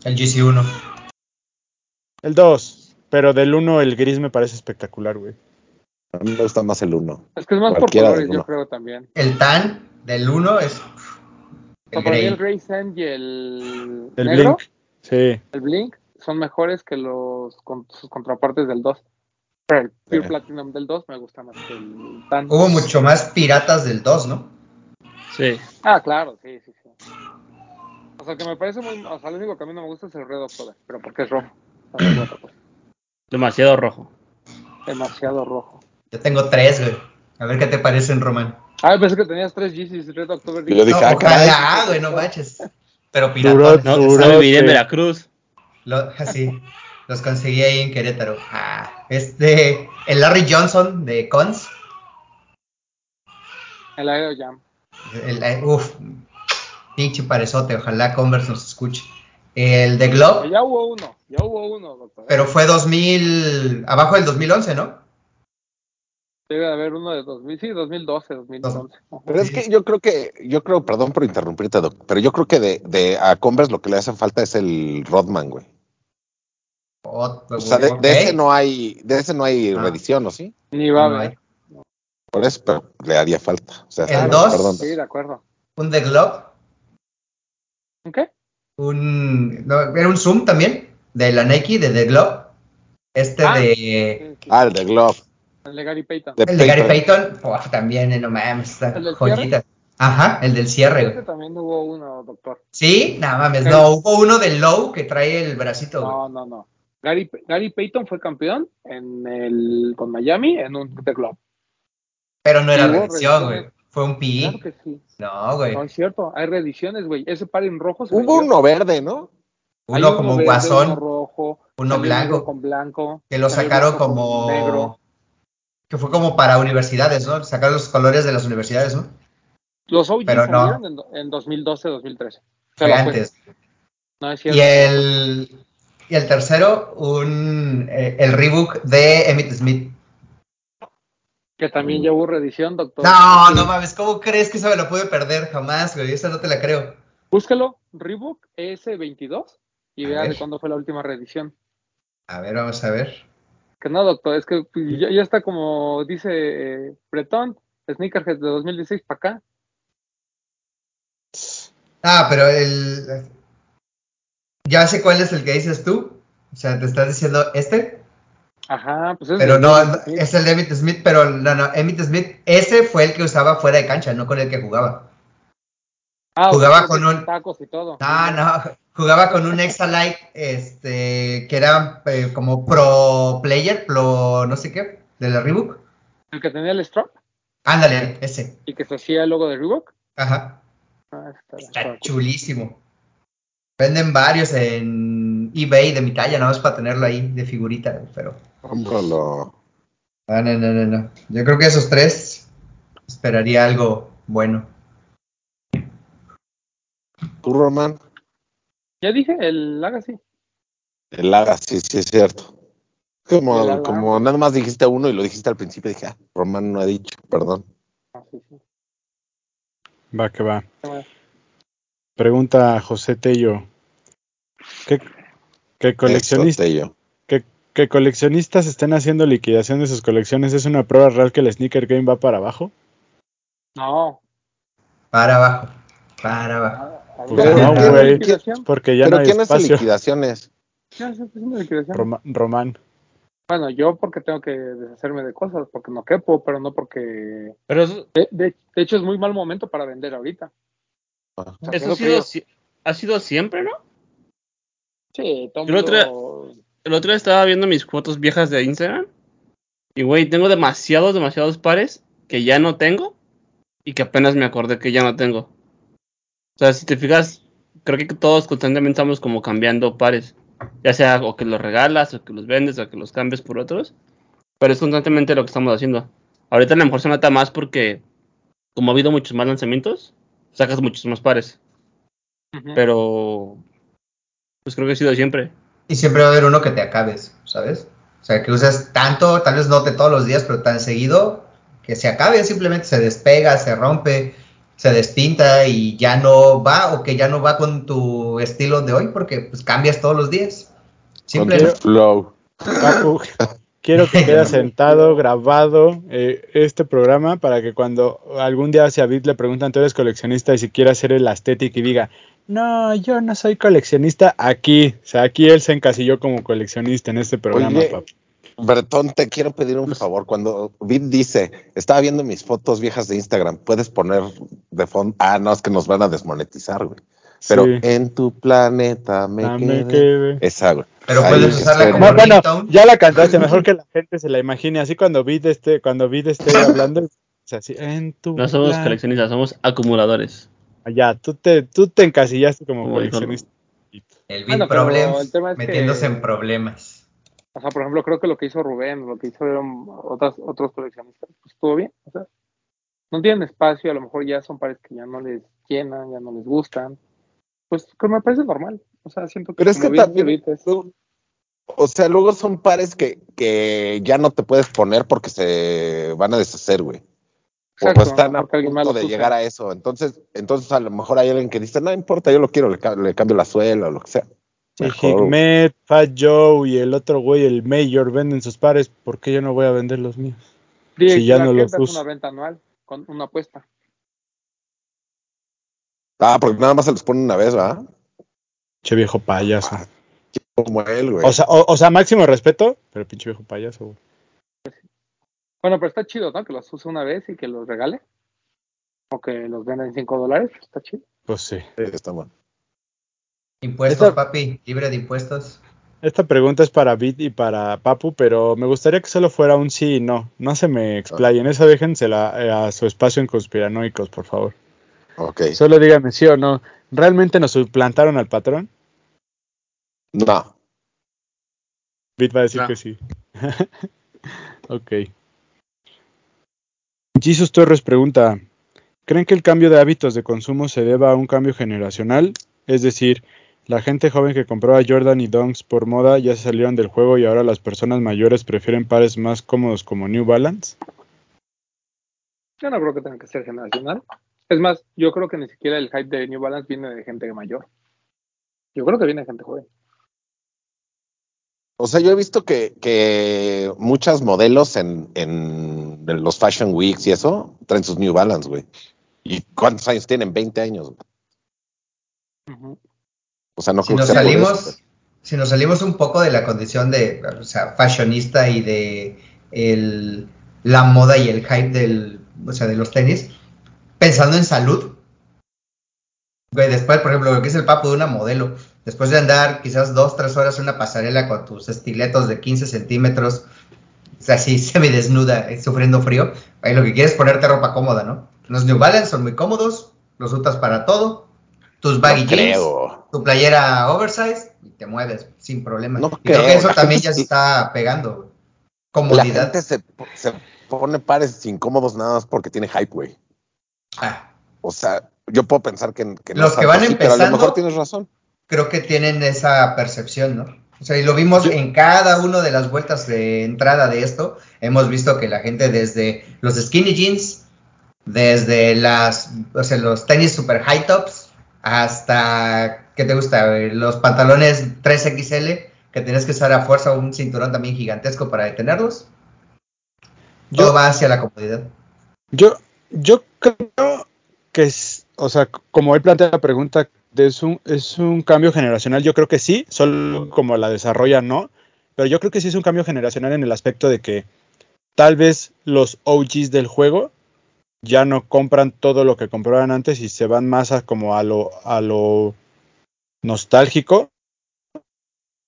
El GC1. El 2. Pero del 1 el gris me parece espectacular, güey. A mí me gusta más el 1. Es que es más por colores, yo creo también. El tan del 1 es para mí el Grey. Sand y el, El negro, Blink. Sí. el Blink, son mejores que los con sus contrapartes del 2. Pero el Pure Sí. Platinum del 2 me gusta más que el Tan. Hubo mucho más piratas del 2, ¿no? Sí. Ah, claro, sí, sí, sí. O sea, que me parece muy. O sea, lo único que a mí no me gusta es el Red October, pero porque es rojo. No. Demasiado rojo. Demasiado rojo. Yo tengo tres, güey. A ver qué te parecen, Román. Ah, pensé que tenías tres Yeezys Red October. Yo dije, No, ah, caray. ojalá, güey, no manches. Pero piratones. No, Duró, no viví en. Veracruz. Lo- sí, los conseguí ahí en Querétaro. Ah, este, el Larry Johnson de Cons. El Aero Jam. El, eh, uf, pinche parezote, ojalá Converse nos escuche. El de Globe, Ya hubo uno, ya hubo uno, doctor. pero fue 2000, abajo del 2011, ¿no? Debe de haber uno de 2000, sí, 2012, 2011. Ajá. Pero es que yo creo que, yo creo, perdón por interrumpirte, Doc, pero yo creo que de, de a Converse lo que le hace falta es el Rodman, güey. O, O sea, de, ese no hay, de ese no hay Ah. reedición, ¿o sí? Ni va a haber. hay. Por eso, pero le haría falta. O sea, El perdón, dos. perdón. Sí, de acuerdo. Un de Globe, ¿Un qué? un, no, era un Zoom también, de la Nike, de The Globe. Este Ah. de. Ah, el de Glove. El de Gary Payton. El de Gary Payton. Uf, también, eh, no mames, esta ¿El del joyita. Ajá, el del cierre, güey. también hubo uno, doctor. Sí, nada mames, no, hubo uno del Low que trae el bracito, güey. No, no, no. Gary, Gary Payton fue campeón en el, con Miami en un The Globe. Pero no era reedición, güey. Fue un PI. Claro que sí. No, güey. No es cierto. Hay reediciones, güey. Ese par en rojo se Hubo uno verde, ¿no? Hay Uno como verde, guasón, Uno rojo. uno blanco, uno con blanco. que lo sacaron uno como... Negro. Que fue como para universidades, ¿no? Sacar los colores de las universidades, ¿no? Los OG Pero no. en, do- en 2012, 2013. Fue Pero antes. No es cierto. Y el, y el tercero, un, eh, el rebook de Emmett Smith. Que también hubo reedición, doctor. No, Sí. no mames, ¿cómo crees que eso me lo pude perder? Jamás, güey, esa no te la creo. Búscalo, Reebok ES22 y vea de cuándo fue la última reedición. A ver, vamos a ver. Que no, doctor, es que pues, ya, ya está como dice eh, Bretón, Sneakerhead de 2016 para acá. Ah, pero el. Ya sé cuál es el que dices tú. O sea, te estás diciendo este. Ajá, pues es Pero de- no, es el de Emmitt Smith, pero no, no, Emmitt Smith, ese fue el que usaba fuera de cancha, no con el que jugaba. Ah, jugaba o sea, con un- tacos y todo. No, no, jugaba con un Exalite, este, que era eh, como pro player, pro no sé qué, de la Reebok. El que tenía el strap Ándale, ese. y que se hacía el logo de Reebok. Ajá. Ah, está, Está está cool. chulísimo. Venden varios en eBay de mi talla, nada más para tenerlo ahí de figurita, pero. Cómpralo. No, no, no, no, no. Yo creo que esos tres esperaría algo bueno. ¿Tú, Román? Ya dije, el Agassi. El Laga, sí, sí, es cierto. Como, como nada más dijiste uno y lo dijiste al principio, dije, ah, Román no ha dicho, perdón. Ah, sí, sí. Va que va. Pregunta José Tello. ¿Qué, qué, coleccionista, Tello. qué, qué coleccionistas estén haciendo liquidación de sus colecciones? ¿Es una prueba real que el sneaker game va para abajo? No. Para abajo. Para abajo. Pues ¿ya no, hace güey. Porque ya ¿Pero no hay quién hace espacio. liquidaciones? Haciendo liquidación. Roma- Román. Bueno, yo porque tengo que deshacerme de cosas, porque no quepo, pero no porque... Pero eso, De, de- de hecho, es muy mal momento para vender ahorita. Ah. O sea, eso ha, sido, si- ha sido siempre, ¿no? Sí, todo el otro día- mundo- El otro día estaba viendo mis fotos viejas de Instagram. Y, güey, tengo demasiados, demasiados pares que ya no tengo. Y que apenas me acordé que ya no tengo. O sea, si te fijas, creo que todos constantemente estamos como cambiando pares. Ya sea o que los regalas, o que los vendes, o que los cambies por otros. Pero es constantemente lo que estamos haciendo. Ahorita a lo mejor se nota más porque, como ha habido muchos más lanzamientos, sacas muchos más pares. Ujú. Pero, pues creo que ha sido siempre. Y siempre va a haber uno que te acabes, ¿sabes? O sea, que uses tanto, tal vez no de todos los días, pero tan seguido, que se acabe, simplemente se despega, se rompe, se despinta y ya no va, o que ya no va con tu estilo de hoy, porque pues cambias todos los días. Tu flow. Papu, quiero que quede [laughs] sentado, grabado eh, este programa para que cuando algún día hacia Bit le preguntan, tú eres coleccionista y si quiere hacer el aesthetic y diga, no, yo no soy coleccionista, aquí, o sea, aquí él se encasilló como coleccionista en este programa, Oye, papu. Bretón, te quiero pedir un favor. Cuando Vid dice, estaba viendo mis fotos viejas de Instagram, puedes poner de fondo. Ah, no, es que nos van a desmonetizar, güey. Pero Sí. en tu planeta me Ah, me quedé. quedé. Esa, güey. Pero Ahí puedes usarla como No, bueno, ya la cantaste, mejor que la gente se la imagine, así cuando Bit esté, cuando Bit esté [laughs] hablando, o sea, así, en tu No somos plan- coleccionistas, somos acumuladores. Ya, tú te, tú te encasillaste como coleccionista. El Bueno, Problems, tema es metiéndose que- en problemas. O sea, por ejemplo, creo que lo que hizo Rubén, lo que hicieron otras, otros coleccionistas, pues estuvo bien. O sea, no tienen espacio, a lo mejor ya son pares que ya no les llenan, ya no les gustan. Pues que me parece normal. O sea, siento que Pero es que bien también, tú- o sea, luego son pares que, que ya no te puedes poner porque se van a deshacer, güey. O Exacto, están a punto de llegar a eso. Entonces, entonces a lo mejor hay alguien que dice, no importa, yo lo quiero, le cambio la suela o lo que sea. Güey. Hikmet, Fat Joe y el otro güey, el Mayor, venden sus pares. ¿Por qué yo no voy a vender los míos? Diga si ya no los uso. una venta anual con una apuesta. Ah, porque nada más se los pone una vez, ¿verdad? Che viejo payaso. Ah, Como él, güey. O sea, o, o sea, máximo respeto, pero pinche viejo payaso, güey. Bueno, pero está chido, ¿no? Que los use una vez y que los regale. O que los venda en 5 dólares. Está chido. Pues sí. Sí, está bueno. Impuestos, Esta- papi, libre de impuestos. Esta pregunta es para Bit y para Papu, pero me gustaría que solo fuera un sí y no. No se me explayen. Esa déjensela eh, a su espacio en conspiranoicos, por favor. Ok. Solo díganme sí o no. ¿Realmente nos suplantaron al patrón? No. Bit va a decir No. que sí. [laughs] ok. Jesus Torres pregunta, ¿creen que el cambio de hábitos de consumo se deba a un cambio generacional? Es decir, la gente joven que compraba Jordan y Dunks por moda ya se salieron del juego y ahora las personas mayores prefieren pares más cómodos como New Balance. Yo no creo que tenga que ser generacional. Es más, yo creo que ni siquiera el hype de New Balance viene de gente mayor. Yo creo que viene de gente joven. O sea, yo he visto que, que muchas modelos en, en, en los Fashion Weeks y eso traen sus New Balance, güey. ¿Y cuántos años tienen? 20 años. güey. O sea, no Si creo que nos por salimos, eso, si nos salimos un poco de la condición de, o sea, fashionista y de el, la moda y el hype del, o sea, de los tenis, pensando en salud, después, por ejemplo, lo que es el papo de una modelo, después de andar quizás dos, tres horas en una pasarela con tus estiletos de 15 centímetros, o sea, así [laughs] semidesnuda, eh, sufriendo frío, ahí lo que quieres es ponerte ropa cómoda, ¿no? Los New Balance son muy cómodos, los usas para todo, tus baggy No jeans, creo. tu playera oversize y te mueves sin problema. No y creo que eso también ya se [laughs] está pegando. güey. La Comodidad. gente se, se pone pares incómodos nada más porque tiene hype, güey. Ah, O sea, yo puedo pensar que, que Los que van así, pero a lo empezando- mejor tienes razón. creo que tienen esa percepción, ¿no? O sea, y lo vimos en cada una de las vueltas de entrada de esto. Hemos visto que la gente desde los skinny jeans, desde las, o sea, los tenis super high tops, hasta, ¿qué te gusta? Los pantalones 3XL, que tienes que usar a fuerza un cinturón también gigantesco para detenerlos. Yo- Todo va hacia la comodidad. Yo, yo creo que es, o sea, como él plantea la pregunta, es un, es un cambio generacional, yo creo que sí, solo como la desarrolla no, pero yo creo que sí es un cambio generacional en el aspecto de que tal vez los OGs del juego ya no compran todo lo que compraban antes y se van más a como a lo, a lo nostálgico.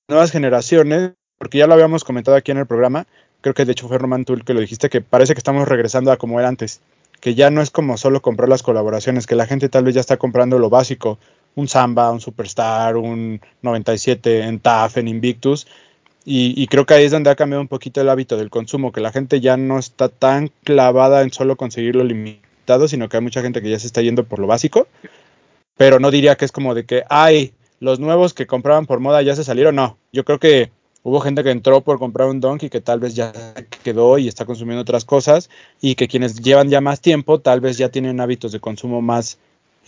Nuevas generaciones, porque ya lo habíamos comentado aquí en el programa, creo que de hecho fue Roman tú el que lo dijiste, que parece que estamos regresando a como era antes, que ya no es como solo comprar las colaboraciones, que la gente tal vez ya está comprando lo básico, un Samba, un Superstar, un 97 en TAF, en Invictus, y, y creo que ahí es donde ha cambiado un poquito el hábito del consumo, que la gente ya no está tan clavada en solo conseguir lo limitado, sino que hay mucha gente que ya se está yendo por lo básico, pero no diría que es como de que, ay, los nuevos que compraban por moda ya se salieron, no, yo creo que hubo gente que entró por comprar un Donkey que tal vez ya quedó y está consumiendo otras cosas y que quienes llevan ya más tiempo tal vez ya tienen hábitos de consumo más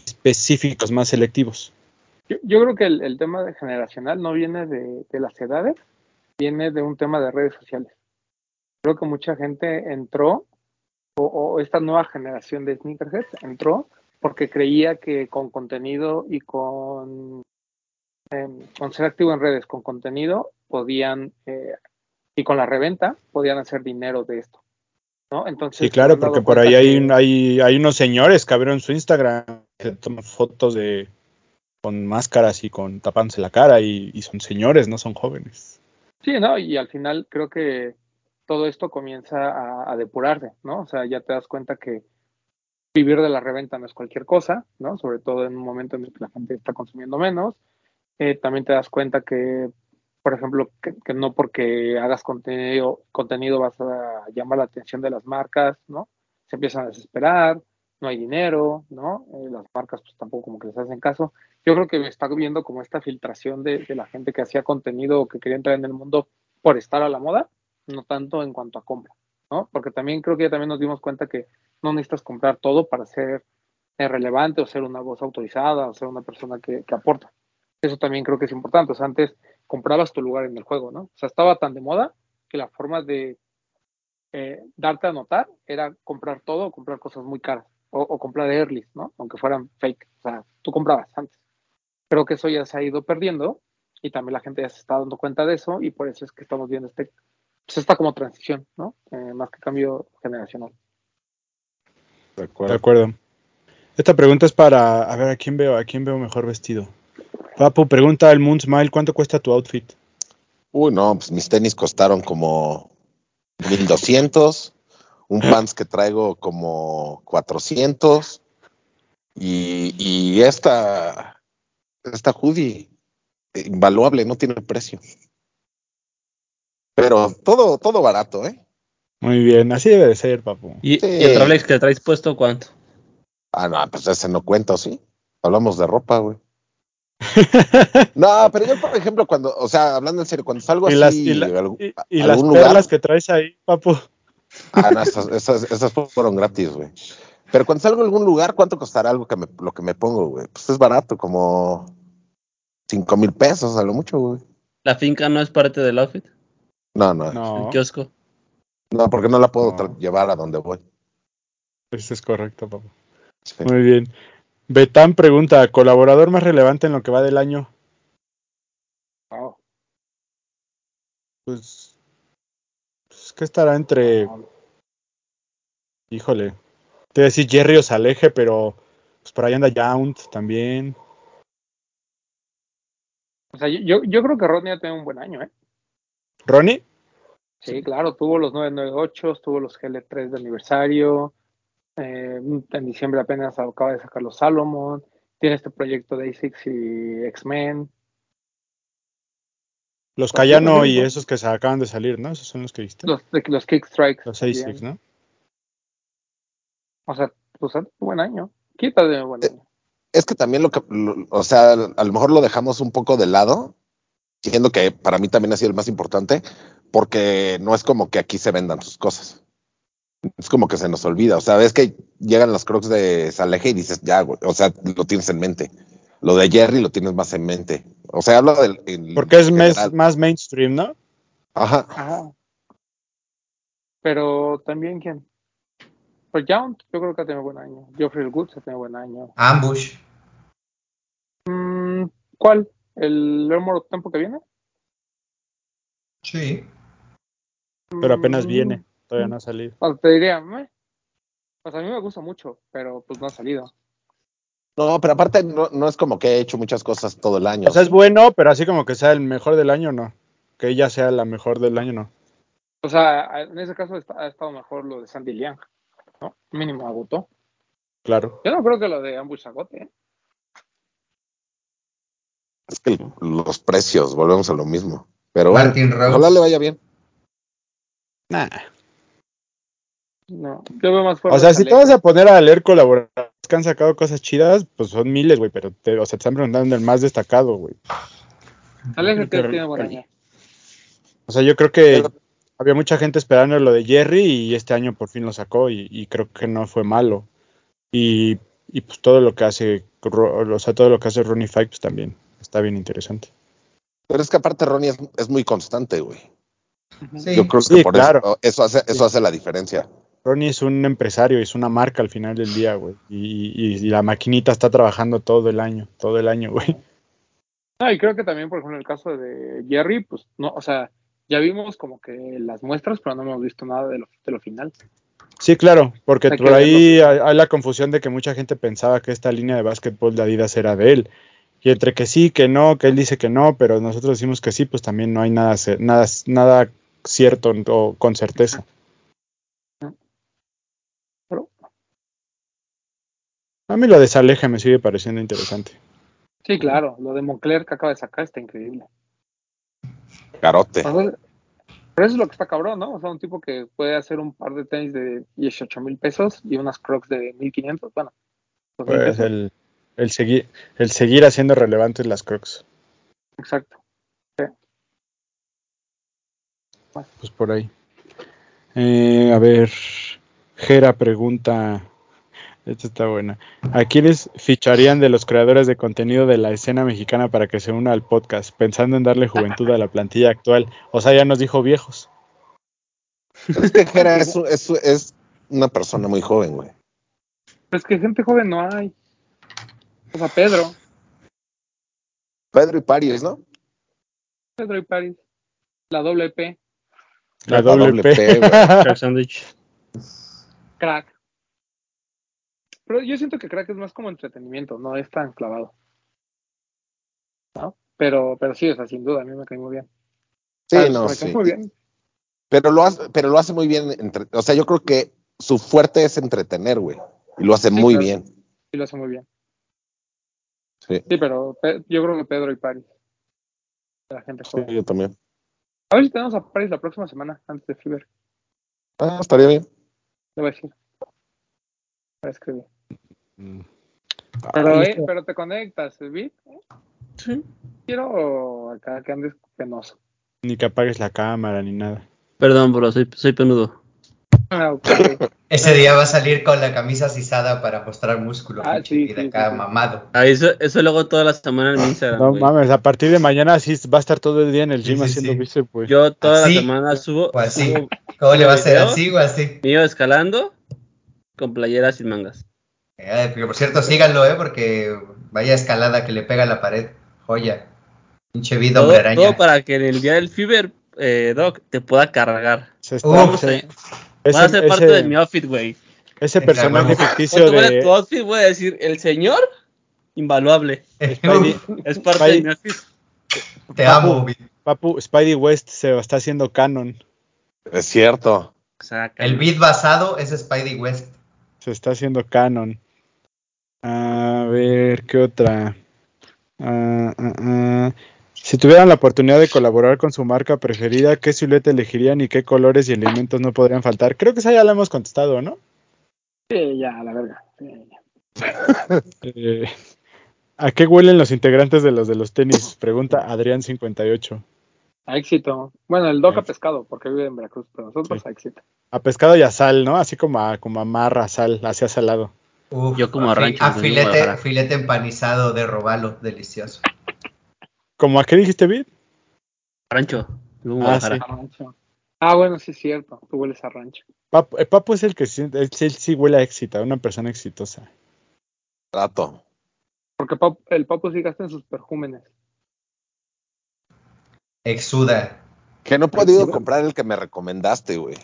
específicos, más selectivos. Yo, creo que el, tema de generacional no viene de las edades, viene de un tema de redes sociales. Creo que mucha gente entró, o, o esta nueva generación de sneakerheads entró porque creía que con contenido y con, eh, con ser activo en redes, con contenido, podían, eh, y con la reventa, podían hacer dinero de esto. ¿no? Entonces, Sí, claro, porque por ahí hay, que- hay, hay unos señores que abrieron su Instagram, que toman fotos de con máscaras y con tapándose la cara y, y son señores, no son jóvenes. Sí, ¿no? Y al final creo que todo esto comienza a, depurarse, ¿no? O sea, ya te das cuenta que vivir de la reventa no es cualquier cosa, ¿no? Sobre todo en un momento en el que la gente está consumiendo menos. Eh, también te das cuenta que, por ejemplo, que, que no porque hagas contenido, contenido vas a llamar la atención de las marcas, ¿no? Se empiezan a desesperar, no hay dinero, ¿no? Eh, las marcas pues tampoco como que les hacen caso. Yo creo que me está viendo como esta filtración de, la gente que hacía contenido o que quería entrar en el mundo por estar a la moda, no tanto en cuanto a compra, ¿no? Porque también creo que ya también nos dimos cuenta que no necesitas comprar todo para ser eh, relevante o ser una voz autorizada o ser una persona que, que aporta. Eso también creo que es importante. O sea, antes comprabas tu lugar en el juego, ¿no? O sea, estaba tan de moda que la forma de eh, darte a notar era comprar todo o comprar cosas muy caras o, o comprar early, ¿no? Aunque fueran fake. O sea, tú comprabas antes. Creo que eso ya se ha ido perdiendo y también la gente ya se está dando cuenta de eso y por eso es que estamos viendo este, pues esta como transición, ¿no? Eh, más que cambio generacional. De De acuerdo. Esta pregunta es para, a ver, ¿a quién veo? ¿A quién veo mejor vestido? Papu, pregunta al Moon Smile, ¿cuánto cuesta tu outfit? Uy, no, pues mis tenis costaron como 1200, un pants que traigo como 400 y, y esta, esta hoodie, invaluable, no tiene precio. Pero todo, todo barato, ¿eh? Muy bien, así debe de ser, papu. ¿Y, Sí. y el Rolex que traes puesto cuánto? Ah, no, pues ese no cuenta, ¿sí? Hablamos de ropa, güey. [laughs] No, pero yo, por ejemplo, cuando, o sea, hablando en serio, cuando salgo y así, las, y la- algún- y- las perlas lugar, que traes ahí, papu. Ah, no, esas, esas, esas fueron gratis, güey. Pero cuando salgo a algún lugar, ¿cuánto costará algo que me, lo que me pongo, güey? Pues es barato, como cinco mil pesos a lo mucho, güey. ¿La finca no es parte del outfit? No, no, no, No, El kiosco. porque no la puedo No. llevar a donde voy. eso es correcto, papá. Sí. Muy bien. Betán pregunta, ¿colaborador más relevante en lo que va del año? Wow. Pues, pues que estará entre, híjole, te voy a decir Jerry o Saleje, pero pues por ahí anda Yount también. O sea, yo, yo creo que Rodney ha tenido un buen año, ¿eh? ¿Ronnie? Sí, claro, tuvo los 998, tuvo los GL3 de aniversario. eh, en diciembre apenas acaba de sacar los Salomon. Tiene este proyecto de ASICS y X-Men. Los Cayano y esos que se acaban de salir, ¿no? Esos son los que viste. Los, los Kick Strikes. Los. A6, ¿no? O sea, pues buen año. Quita de buen año. Es que también lo que, lo- o sea, a lo mejor lo dejamos un poco de lado, siendo que para mí también ha sido el más importante, porque no es como que aquí se vendan sus cosas. Es como que se nos olvida. O sea, ves que llegan los crocs de Saleje y dices, ya, güey, o sea, lo tienes en mente. Lo de Jerry lo tienes más en mente. O sea, hablo del. Porque es mes- general. más mainstream, ¿no? Ajá. Ajá. Pero también, ¿quién? Pues Yount, yo creo que ha tenido buen año. Geoffrey Woods ha tenido buen año. Ambush. Mm, ¿Cuál? ¿El Armor of Tempo que viene? Sí. Pero apenas Mm, viene, todavía no ha salido. o te diría, meh. Pues a mí me gusta mucho, pero pues no ha salido. No, pero aparte no, no es como que he hecho muchas cosas todo el año. O sea, es bueno, pero así como que sea el mejor del año, no. Que ella sea la mejor del año, no. O sea, en ese caso está- ha estado mejor lo de Sandy Liang, ¿no? Mínimo agotó. Claro. Yo no creo que lo de Ambush agote, ¿eh? Es que los precios, volvemos a lo mismo. Pero bueno, ojalá le vaya bien. Nah. No, yo veo más fuerte. O sea, si te vas a poner a leer colaboradores que han sacado cosas chidas, pues son miles, güey, pero te, o sea, te están preguntando el más destacado, güey. Que tiene. O sea, yo creo que había mucha gente esperando lo de Jerry y este año por fin lo sacó y, y creo que no fue malo. Y, y pues todo lo que hace, o sea, todo lo que hace Ronnie Five pues también está bien interesante. Pero es que aparte Ronnie es, es muy constante, güey. Sí. Yo creo que Sí, por claro. eso, eso hace, eso hace la diferencia. Ronnie es un empresario, es una marca al final del día, güey. Y, y- y la maquinita está trabajando todo el año, todo el año, güey. No, y creo que también, por ejemplo, en el caso de Jerry, pues no, o sea, ya vimos como que las muestras, pero no hemos visto nada de lo, de lo final. Sí, claro, porque Hay por ahí hay, hay la confusión de que mucha gente pensaba que esta línea de básquetbol de Adidas era de él. Y entre que sí, que no, que él dice que no, pero nosotros decimos que sí, pues también no hay nada, nada, nada cierto o con certeza. A mí lo de Saleje me sigue pareciendo interesante. sí, claro, lo de Moncler que acaba de sacar está increíble. Carote. O sea, Pero eso es lo que está cabrón, ¿no? O sea, un tipo que puede hacer un par de tenis de 18 mil pesos y unas crocs de 1500, bueno. 2000 Pues el, el, seguir, el seguir haciendo relevantes las Crocs. Exacto. Pues por ahí. Eh, a ver, Jera pregunta, esta está buena. ¿A quiénes ficharían de los creadores de contenido de la escena mexicana para que se una al podcast, pensando en darle juventud a la plantilla actual? O sea, ya nos dijo viejos. Es que Jera es, es, es una persona muy joven, güey. Pero es que gente joven no hay. O sea, Pedro, Pedro y Paris, ¿no? Pedro y Paris, la doble P, La, La doble, doble P. P, güey. Crack Sandwich. crack. Pero yo siento que crack es más como entretenimiento, no es tan clavado. ¿No? Pero, pero sí, o sea, sin duda, a mí me cae muy bien. Sí, Ah, no, me cae sí. muy bien. Pero lo hace, pero lo hace muy bien. entre- o sea, yo creo que su fuerte es entretener, güey. Y lo hace Sí, muy claro. bien. Sí, lo hace muy bien. Sí, Sí, pero Pe- yo creo que Pedro y Paris. La gente sí, joven. yo también. A ver si tenemos a Paris la próxima semana, antes de Fever. Ah, estaría bien. Le voy a decir. Para escribir. Mm. Pero, eh, pero te conectas, ¿vi? Sí. Quiero acá que andes penoso. Ni que apagues la cámara ni nada. Perdón, bro, soy, soy penudo. Ah. [laughs] Ese día va a salir con la camisa sisada para mostrar músculo. Ah, sí, vida sí, acá sí, sí. mamado. Ah, eso, eso luego toda la semana en Instagram. No mames, a partir de mañana sí va a estar todo el día en el Sí, gym sí, haciendo sí. bíceps, pues. Yo toda ¿Así? la semana subo, O así. subo ¿Cómo le va a video? así o así? mío escalando con playeras sin mangas. Eh, pero por cierto, síganlo, ¿eh? Porque vaya escalada que le pega a la pared. Joya. Pinche vida, Todo, hombre araña. todo para que en el día del Fever, eh, Doc, te pueda cargar. Se está- Uf, se- sí. ese, Va a ser parte ese- de mi outfit, güey. ese personaje ficticio tu de outfit, voy a decir, el señor, invaluable. Spidey, Es parte Spidey. de mi outfit. Te amo, vi- Papu, Spidey West se está haciendo canon. Es cierto. O sea, El beat basado es Spidey West. Se está haciendo canon. A ver, ¿qué otra? Ah, ah, ah. Si tuvieran la oportunidad de colaborar con su marca preferida, ¿qué silueta elegirían y qué colores y elementos no podrían faltar? Creo que esa ya la hemos contestado, ¿no? Sí, ya, la verga. Sí. [laughs] Eh, ¿A qué huelen los integrantes de los de los tenis? Pregunta Adrián58. A éxito. Bueno, el Doc a Sí. pescado, porque vive en Veracruz, pero nosotros a éxito. A pescado y a sal, ¿no? Así como a, como a marra, sal, hacia salado. Uf, Yo como rancho, A yo filete, empanizado de robalo, delicioso. ¿Cómo a qué dijiste, Vid? Rancho. Ah, sí. Rancho. Ah, bueno, sí es cierto. Tú hueles a rancho. Papu, eh, Papu es el que sí, él, sí- él sí huele a éxito, una persona exitosa. Trato. Porque Pap- el papo sí gasta en sus perjúmenes. Exuda. Que no he podido comprar el que me recomendaste, güey.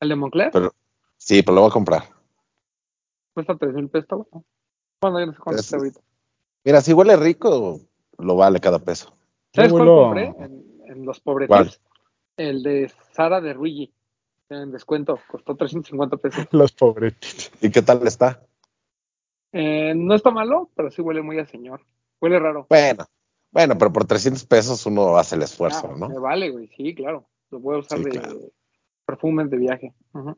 ¿El de Moncler? Pero sí, pero lo voy a comprar. Cuesta 3 mil pesos. ¿no? Bueno, yo no sé cuánto Es- está ahorita. Mira, si huele rico, lo vale cada peso. ¿Sabes cuál compré? En, en los pobres. ¿Cuál? El de Sara de Ruigi. En descuento. Costó 350 pesos. [laughs] Los pobretitos. ¿Y qué tal está? Eh, no está malo, pero sí huele muy a señor. Huele raro. Bueno, bueno, pero por 300 pesos uno hace el esfuerzo, Ah, ¿no? Me vale, güey. Sí, claro. Lo voy a usar Sí, de claro. perfumes de viaje. Ujú.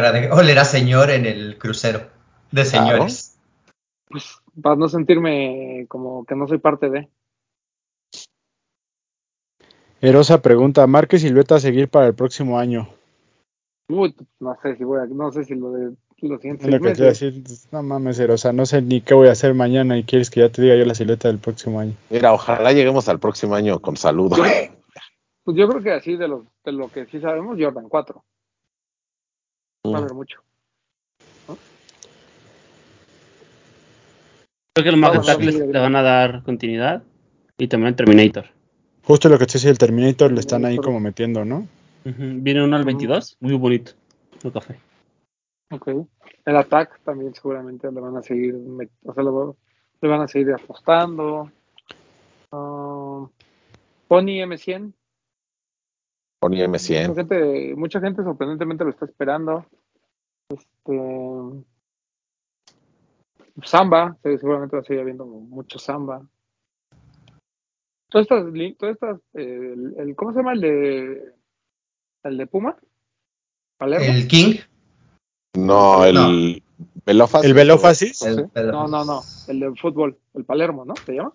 Para de- [laughs] oler a señor en el crucero. De Claro. señores. Pues para no sentirme como que no soy parte de. Erosa pregunta, marca y silueta a seguir para el próximo año. Uy, no sé si voy a, no sé si lo de los siguientes Es lo que te iba a decir, no mames, Erosa, no sé ni qué voy a hacer mañana y quieres que ya te diga yo la silueta del próximo año. Mira, ojalá lleguemos al próximo año con salud. Yo, [laughs] pues yo creo que así de, los, de lo que sí sabemos, Jordan 4. Va a haber mucho. Creo que los a ver. le van a dar continuidad. Y también el Terminator. Justo lo que te decía el Terminator le están ahí como metiendo, ¿no? Viene uno al 22, muy bonito. Un café. Ok. El Attack también seguramente le van a seguir, o sea, le van a seguir apostando. Ah, Pony M100. Pony Mucha M100. gente, mucha gente sorprendentemente lo está esperando. Este. Samba, seguramente va a seguir habiendo mucho samba. Todas estas, todas estas, eh, el, el- ¿cómo se llama el de, el de Puma? Palermo. El King. No, el Velofasis. El Velofasis. El- el- No, no, no, el de fútbol, el Palermo, ¿no? ¿Se llama?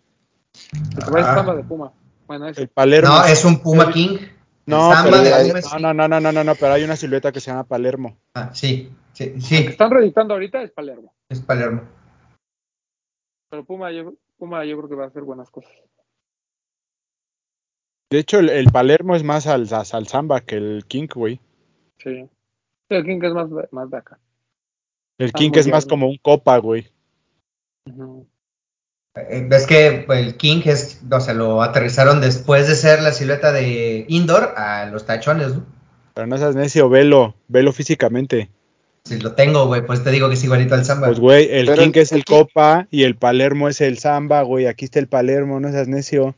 El que Ah. samba de Puma. Bueno, ese. El Palermo. No, es un Puma King. No, pero hay- no, no, no, no, no, no, pero hay una silueta que se llama Palermo. Ah, sí, sí, El que sí, están reeditando ahorita es Palermo. es Palermo. Pero Puma yo, Puma yo creo que va a hacer buenas cosas. De hecho, el, el Palermo es más al, al samba que el King, güey. Sí. El King es más, de- más de acá. El Ah, King es más bien. como un copa, güey. Eh, Ves que el King es, o sea, lo aterrizaron después de ser la silueta de indoor a los tachones, ¿no? Pero no seas necio, velo, velo físicamente. Si lo tengo, güey, pues te digo que es igualito al samba. Pues, güey, el Pero King el- es el el King- copa y el Palermo es el samba, güey. Aquí está el Palermo, no seas necio.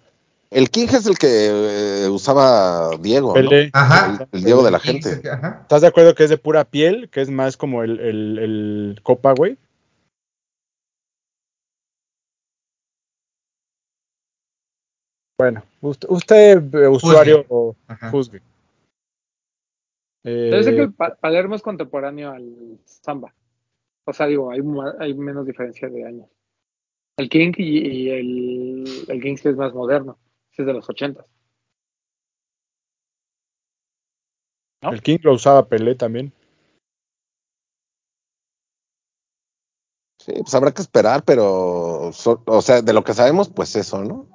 El King es el que eh, usaba Diego. Ajá. El, el Diego de la gente. que- ajá. ¿Estás de acuerdo que es de pura piel? Que es más como el, el, el copa, güey. Bueno, usted, usted, eh, usuario, juzgue. Eh, que el Pa- Palermo es contemporáneo al samba. O sea, digo, hay, hay menos diferencia de años. El King y, y el, el King sí es más moderno. Es de los ochentas. ¿No? El King lo usaba Pelé también. Sí, pues habrá que esperar, pero, so- o sea, de lo que sabemos, pues eso, ¿no?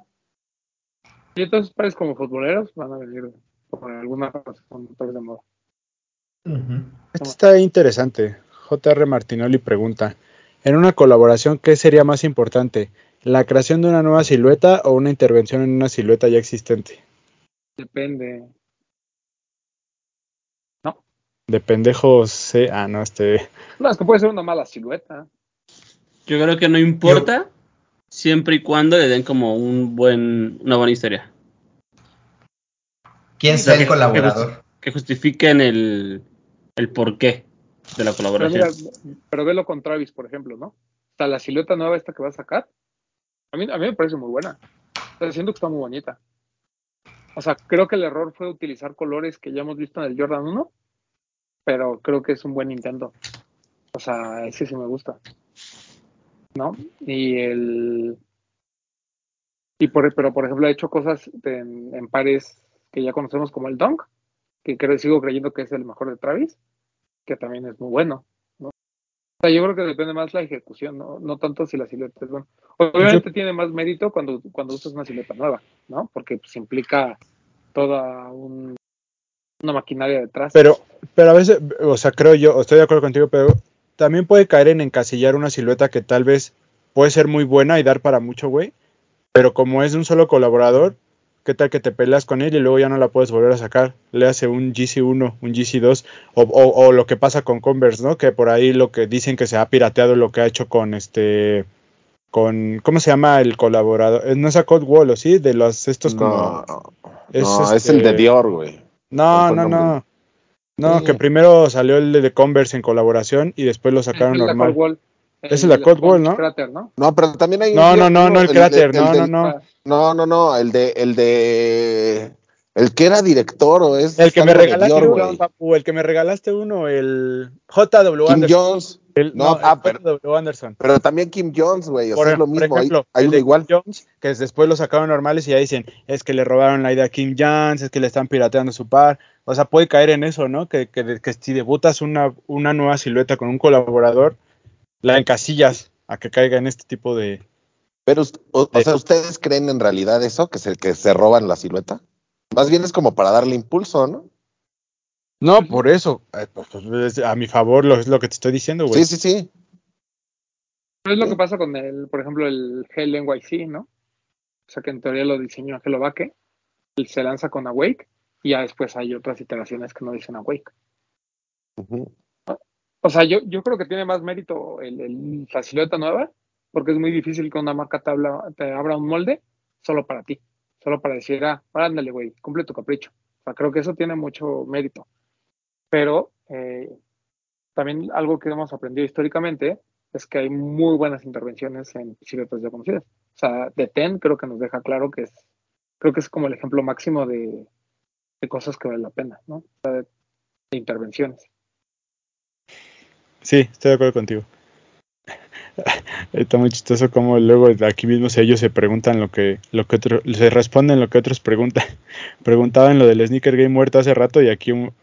Y entonces pares como futboleros van a venir por alguna razón de moda. Esto está interesante. JR Martinoli pregunta, en una colaboración, ¿qué sería más importante? ¿La creación de una nueva silueta o una intervención en una silueta ya existente? Depende. De pendejos, sé- ah, no, este, No, es que puede ser una mala silueta. Yo creo que no importa siempre y cuando le den como un buen, una buena historia. ¿Quién sea, el que- colaborador? Que justifiquen el, el porqué de la Pero colaboración. mira, pero velo con Travis, por ejemplo, ¿no? O sea, la silueta nueva esta que va a sacar, a mí, a mí me parece muy buena. O sea, siento que está muy bonita. O sea, creo que el error fue utilizar colores que ya hemos visto en el Jordan 1, pero creo que es un buen intento. O sea, ese sí me gusta. ¿No? Y el... Y por, pero, por ejemplo, ha hecho cosas en, en pares que ya conocemos como el Dunk, que creo, sigo creyendo que es el mejor de Travis, que también es muy bueno. ¿no? O sea, yo creo que depende más la ejecución, ¿no? No tanto si la silueta es buena. Obviamente tiene más mérito cuando, cuando usas una silueta nueva, ¿no? Porque pues, implica toda un- una maquinaria detrás. pero, pero a veces, o sea, creo yo, estoy de acuerdo contigo, pero también puede caer en encasillar una silueta que tal vez puede ser muy buena y dar para mucho, güey, pero como es de un solo colaborador, ¿qué tal que te peleas con él y luego ya no la puedes volver a sacar? Le hace un GC1, un GC2, o, o, o lo que pasa con Converse, ¿no? Que por ahí lo que dicen que se ha pirateado lo que ha hecho con este, con, ¿cómo se llama el colaborador? Eh, No es a Cold Wall, ¿o sí? De los, estos como... no, es no, es este- el de Dior, güey. No, ¿Cuál no, no. No, Sí. que primero salió el de Converse en colaboración y después lo sacaron normal. Wall. Es el de Cold Wall, ¿no? ¿no? No, pero también hay un No, no, no, no, el de- cráter, no, no, no. No, no, no, el de, el de, el que era director o es El que me regalaste uno, papu, el que me regalaste uno, el JW Kim Anderson. Jones, El- no, no, ah, el pero, Anderson. pero también Kim Jones, güey, o Por, sea, es lo mismo, hay- ejemplo, hay, el uno de igual. Kim Jones, que después lo sacaron normales y ya dicen, es que le robaron la idea a Kim Jones, es que le están pirateando su par. O sea, puede caer en eso, ¿no? Que, que, que si debutas una, una nueva silueta con un colaborador, la encasillas a que caiga en este tipo de... Pero, o, o sea, ¿ustedes creen en realidad eso, que se, que se roban la silueta? Más bien es como para darle impulso, ¿no? No, por eso, pues, pues, es a mi favor lo, es lo que te estoy diciendo, güey. Sí, sí, sí. Pero es lo Sí. que pasa con el, por ejemplo, el Hell NYC, ¿no? O sea, que en teoría lo diseñó Angelo Baque, y se lanza con Awake, y ya después hay otras iteraciones que no dicen Awake. O sea, yo, yo creo que tiene más mérito el, el- la silueta nueva, porque es muy difícil que una marca te, habla- te abra un molde solo para ti, solo para decir, ah, ándale, güey, cumple tu capricho. O sea, creo que eso tiene mucho mérito. Pero eh, también algo que hemos aprendido históricamente es que hay muy buenas intervenciones en siluetas ya. O sea, de Ten creo que nos deja claro que es, creo que es como el ejemplo máximo de, de cosas que vale la pena, ¿no? O sea, de intervenciones. Sí, estoy de acuerdo contigo. [laughs] Está muy chistoso como luego aquí mismo si ellos se preguntan lo que, lo que otros, se responden lo que otros preguntan. [laughs] Preguntaban lo del sneaker game muerto hace rato y aquí un,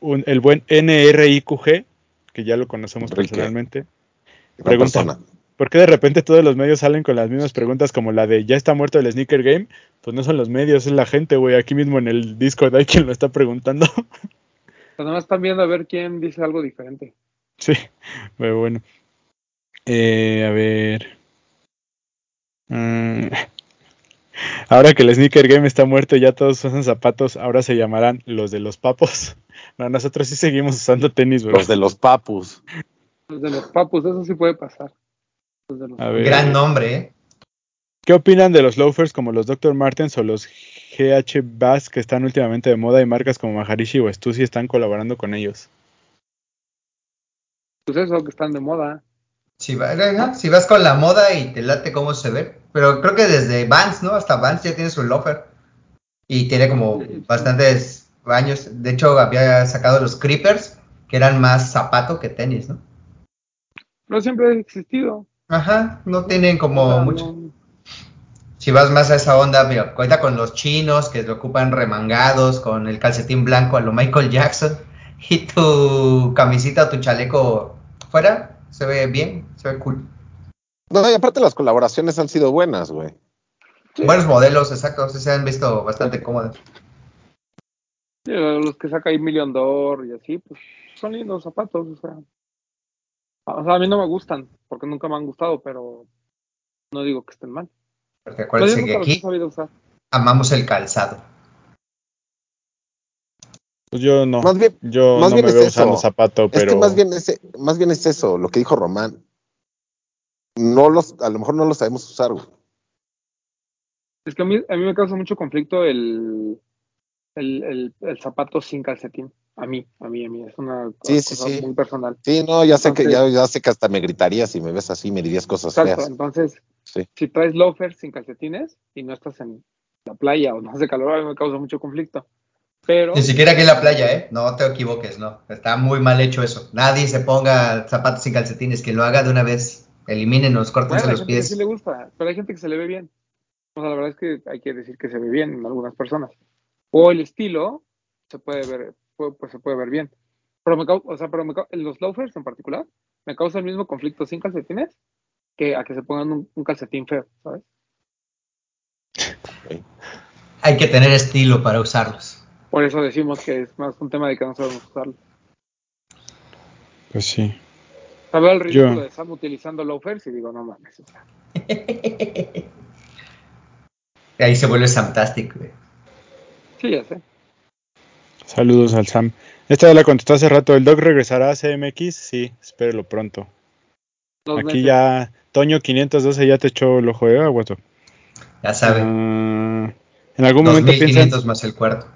un- el buen NRIQG, que ya lo conocemos Enrique. personalmente, Pregunta. persona. ¿por qué de repente todos los medios salen con las mismas preguntas como la de ya está muerto el sneaker game? Pues no son los medios, es la gente, güey. Aquí mismo en el Discord hay quien lo está preguntando. [laughs] Pues nada más están viendo a ver quién dice algo diferente. Sí, pero bueno. Eh, a ver. Mm. [laughs] Ahora que el sneaker game está muerto y ya todos usan zapatos, ahora se llamarán los de los papos. [laughs] No, nosotros sí seguimos usando tenis, güey. Los de los papus. Los de los papus, eso sí puede pasar. Los de los A ver. Gran nombre, ¿eh? ¿Qué opinan de los loafers como los Dr. Martens o los GH Bass que están últimamente de moda y marcas como Maharishi o Stussy están colaborando con ellos? pues eso, que están de moda. Si, va- ajá, si vas con la moda y te late cómo se ve. Pero creo que desde Vans, ¿no? Hasta Vans ya tiene su loafer. Y tiene como bastantes años. De hecho, había sacado los Creepers, que eran más zapato que tenis, ¿no? Pero siempre ha existido. Ajá, no tienen como mucho. no- Si vas más a esa onda, mira, cuenta con los chinos que lo ocupan remangados, con el calcetín blanco a lo Michael Jackson [laughs] y tu camisita o tu chaleco fuera, se ve bien, se ve cool. No, y aparte las colaboraciones han sido buenas, güey. Buenos modelos, exacto, se han visto bastante cómodos. Sí, los que saca ahí Million Door y así, pues son lindos zapatos, o sea. O sea, a mí no me gustan, porque nunca me han gustado, pero no digo que estén mal. Porque acuérdense que aquí sabido usar. amamos el calzado. Pues yo no. Más bien- yo más no bien me es veo eso. usando zapato, Es pero que más bien, es, más bien es eso, lo que dijo Román. No los, a lo mejor no lo sabemos usar, güey. Es que a mí, a mí me causa mucho conflicto el, el, el, el zapato sin calcetín. A mí, a mí, a mí. Es una Sí, cosa sí. muy personal. Sí, no, ya sé que, ya, ya sé que hasta me gritarías si me ves así, me dirías cosas Exacto. feas. Entonces, Sí. si traes loafers sin calcetines y no estás en la playa o no hace calor, a mí me causa mucho conflicto. Pero, Ni siquiera aquí en la playa, ¿eh? No te equivoques, no. Está muy mal hecho eso. Nadie se ponga zapatos sin calcetines. Quien lo haga de una vez, elimínenos, bueno, córtense hay los gente que pies. sí le gusta, pero hay gente que se le ve bien. O sea, la verdad es que hay que decir que se ve bien en algunas personas. O el estilo se puede ver, puede- pues se puede ver bien. Pero me o sea, pero me los loafers en particular, me causa el mismo conflicto sin calcetines que a que se pongan un, un calcetín feo, ¿sabes? Hay que tener estilo para usarlos. Por eso decimos que es más un tema de que no sabemos usarlo. pues sí. Veo el ridículo Yo- de Sam utilizando loafers y digo, no mames. [laughs] ahí se vuelve fantástico, güey. sí, ya sé. Saludos al Sam. Esta ya la contestó hace rato. ¿El Doc regresará a CMX? Sí, espérelo pronto. Dos Aquí meses. ya, Toño 512 ya te echó el ojo, ¿eh? Guato? Ya saben. Ah, en algún momento piensan, 2500 más el cuarto.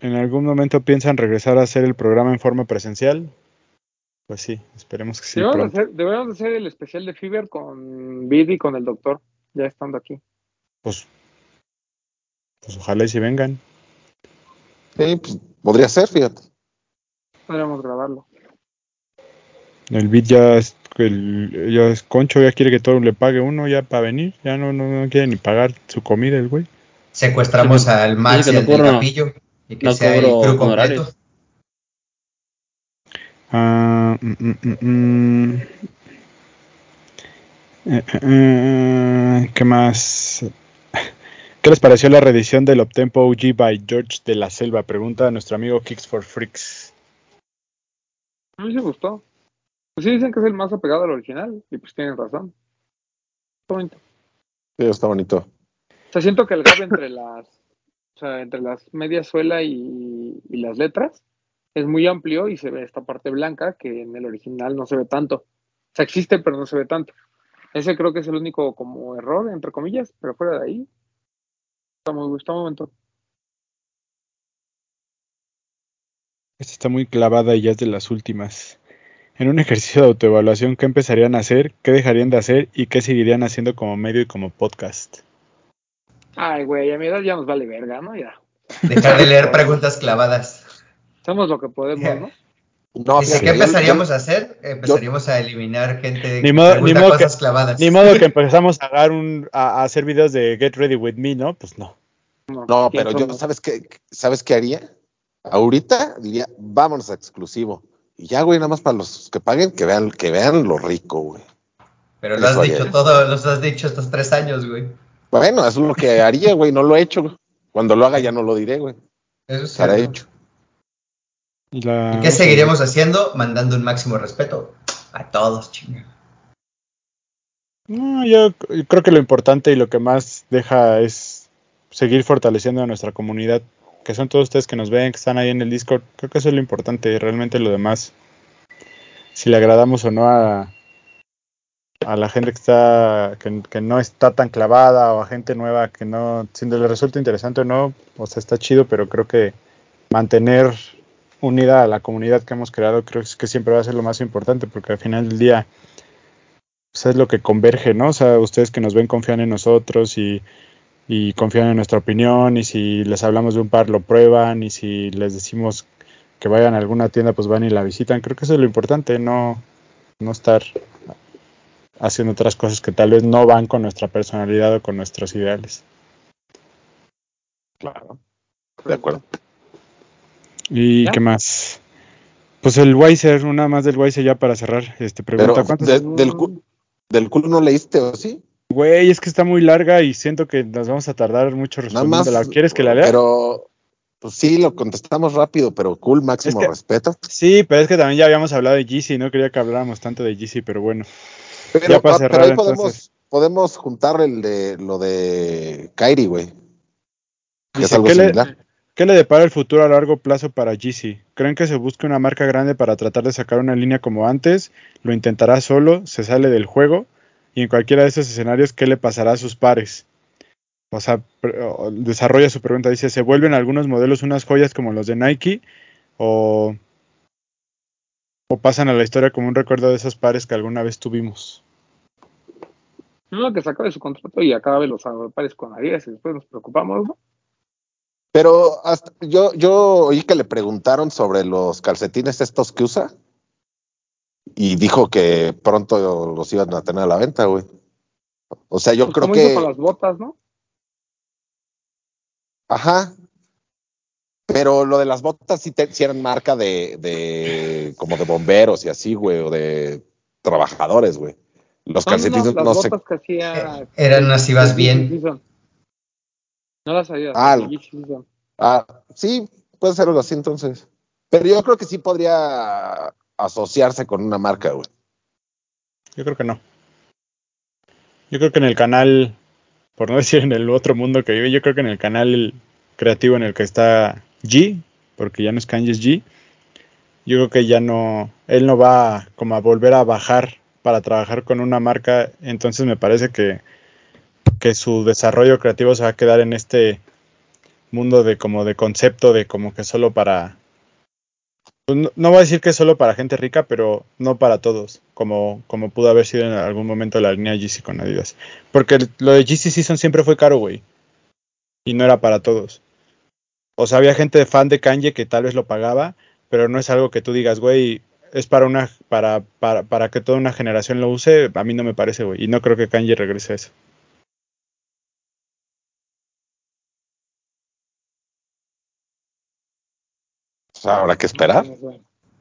En algún momento piensan regresar a hacer el programa en forma presencial. Pues sí, esperemos que sí Deberíamos, pronto. de hacer, deberíamos de hacer el especial de Fever con Vid y con el doctor, ya estando aquí. Pues, pues ojalá y si vengan. Sí, pues podría ser, fíjate. Podríamos grabarlo. El beat ya es, el, ya es concho, ya quiere que todo le pague uno ya para venir. Ya no, no, no quiere ni pagar su comida el güey. Secuestramos Sí, al Max sí, y al capillo. Y que no sea el crew completo. Ah, mm, mm, mm. Eh, eh, eh, ¿Qué más? [laughs] ¿Qué les pareció la reedición del Optempo OG by George de la Selva? Pregunta a nuestro amigo Kicks for Freaks. A mí sí me gustó. Pues sí dicen que es el más apegado al original, y pues tienen razón. Está bonito. Sí, está bonito. O sea, siento que el gap entre las, o sea, entre las medias suela y, y las letras es muy amplio y se ve esta parte blanca que en el original no se ve tanto. O sea, existe, pero no se ve tanto. Ese creo que es el único como error, entre comillas, pero fuera de ahí, está muy, muy bonito. Esta está muy clavada y ya es de las últimas. En un [laughs] ejercicio de autoevaluación, ¿qué empezarían a hacer? ¿Qué dejarían de hacer? ¿Y qué seguirían haciendo como medio y como podcast? Ay, güey, a mi edad ya nos vale verga, ¿no? Ya. Dejar de leer preguntas clavadas. Hacemos lo que podemos, ¿no? No, fíjate, ¿qué empezaríamos yo- a hacer? Empezaríamos a eliminar gente Ni que modo- ni modo cosas que- clavadas. Ni modo que [laughs] empezamos a, dar un, a, a hacer videos de Get Ready With Me, ¿no? Pues no. No, ¿quién pero yo, somos? ¿sabes qué, ¿sabes qué haría? Ahorita diría, vámonos a exclusivo. Y ya, güey, nada más para los que paguen, que vean, que vean lo rico, güey. Pero lo has dicho haría. todo, los has dicho estos tres años, güey. Bueno, eso es lo que haría, güey, no lo he hecho. güey. Cuando lo haga ya no lo diré, güey. Eso es Estará cierto. hecho. Y, la- ¿Y qué seguiremos haciendo? Mandando un máximo respeto a todos, chinga. No, yo c- creo que lo importante y lo que más deja es seguir fortaleciendo a nuestra comunidad, que son todos ustedes que nos ven, que están ahí en el Discord. Creo que eso es lo importante y realmente lo demás, si le agradamos o no a, a la gente que está que, que no está tan clavada o a gente nueva que no, si le resulta interesante o no, o sea, está chido, pero creo que mantener unida a la comunidad que hemos creado, creo que siempre va a ser lo más importante, porque al final del día pues, es lo que converge, ¿no? O sea, ustedes que nos ven confían en nosotros y, y confían en nuestra opinión, y si les hablamos de un par lo prueban, y si les decimos que vayan a alguna tienda, pues van y la visitan. Creo que eso es lo importante, no, no estar haciendo otras cosas que tal vez no van con nuestra personalidad o con nuestros ideales. Claro. De acuerdo. ¿Y ¿Ya? qué más? Pues el Weiser, una más del Weiser ya para cerrar. Este pregunta Pero ¿cuántos? de- del, cu- del culo no leíste, ¿o sí? Güey, es que está muy larga y siento que nos vamos a tardar mucho Nada más. respondiéndola. ¿Quieres que la lea? Pero, pues sí, lo contestamos rápido, pero cool, máximo Es que- respeto. Sí, pero es que también ya habíamos hablado de GC, no quería que habláramos tanto de GC, pero bueno. Pero, Ya para pero ahí podemos, entonces. podemos juntar el de lo de Kairi, güey. Que es Dice, algo ¿qué le, similar. ¿Qué le depara el futuro a largo plazo para GC? ¿Creen que se busque una marca grande para tratar de sacar una línea como antes? ¿Lo intentará solo? ¿Se sale del juego? Y en cualquiera de esos escenarios, ¿qué le pasará a sus pares? O sea, desarrolla su pregunta. Dice, ¿se vuelven algunos modelos unas joyas como los de Nike? ¿O, o pasan a la historia como un recuerdo de esos pares que alguna vez tuvimos? No, que se acabe su contrato y acabe los pares con Adidas y después nos preocupamos, ¿no? Pero hasta, yo, yo oí que le preguntaron sobre los calcetines estos que usa y dijo que pronto los iban a tener a la venta, güey. O sea, yo Pues creo como hizo que, con las botas, ¿no? ajá. Pero lo de las botas sí, te, sí eran marca de, de, como de bomberos y así, güey, o de trabajadores, güey. Los calcetines no, sé. botas que hacía. Eh, eran así vas bien. No las Adidas, Ah. Ah, sí, puede ser algo así entonces. Pero yo creo que sí podría asociarse con una marca, güey. Yo creo que no. Yo creo que en el canal, por no [laughs] decir en el otro mundo que vive, yo creo que en el canal creativo en el que está G, porque ya no es Kanye, G, yo creo que ya no, él no va como a volver a bajar para trabajar con una marca, entonces me parece que, que su desarrollo creativo se va a quedar en este mundo de como de concepto de como que solo para pues no, voy a decir que solo para gente rica, pero no para todos, como, como pudo haber sido en algún momento la línea GC con Adidas. Porque lo de GC Season siempre fue caro, güey. Y no era para todos. O sea, había gente fan de Kanye que tal vez lo pagaba, pero no es algo que tú digas, güey, es para una para, para, para que toda una generación lo use. A mí no me parece, güey. Y no creo que Kanye regrese a eso. O sea, habrá que esperar.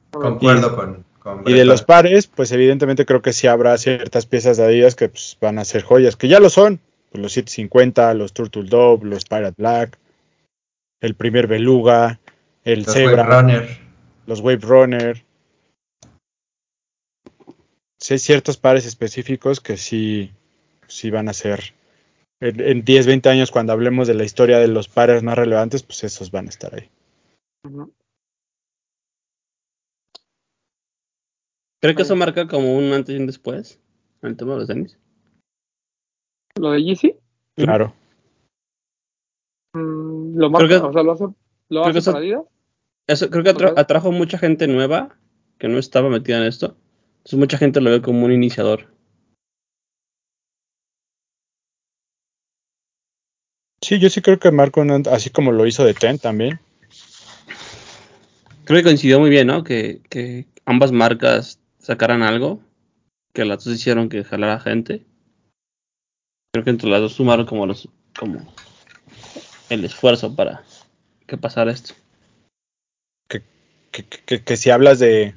Concuerdo con, con Y de los pares, pues evidentemente creo que sí habrá ciertas piezas de Adidas que pues, van a ser joyas, que ya lo son. Pues los 750, los Turtle Dove, los Pirate Black, el primer Beluga, el Los Zebra, Wave Runner. los Wave Runner. Sí hay ciertos pares específicos que sí, sí van a ser. En, en 10, 20 años, cuando hablemos de la historia de los pares más relevantes, pues esos van a estar ahí. Creo que eso marca como un antes y un después en el tema de los tenis. Lo de Yeezy, Claro. Mm, lo marca, Creo que- o sea, lo hace, lo creo hace que eso- para Adidas. Eso creo que atra- atrajo mucha gente nueva que no estaba metida en esto. Entonces mucha gente lo ve como un iniciador. Sí, yo sí creo que ant- así como lo hizo de Ten también. Creo que coincidió muy bien, ¿no? Que, que ambas marcas sacaran algo, que las dos hicieron que jalara gente. Creo que entre las dos sumaron como los como el esfuerzo para que pasara esto. que, que- que- que si hablas de,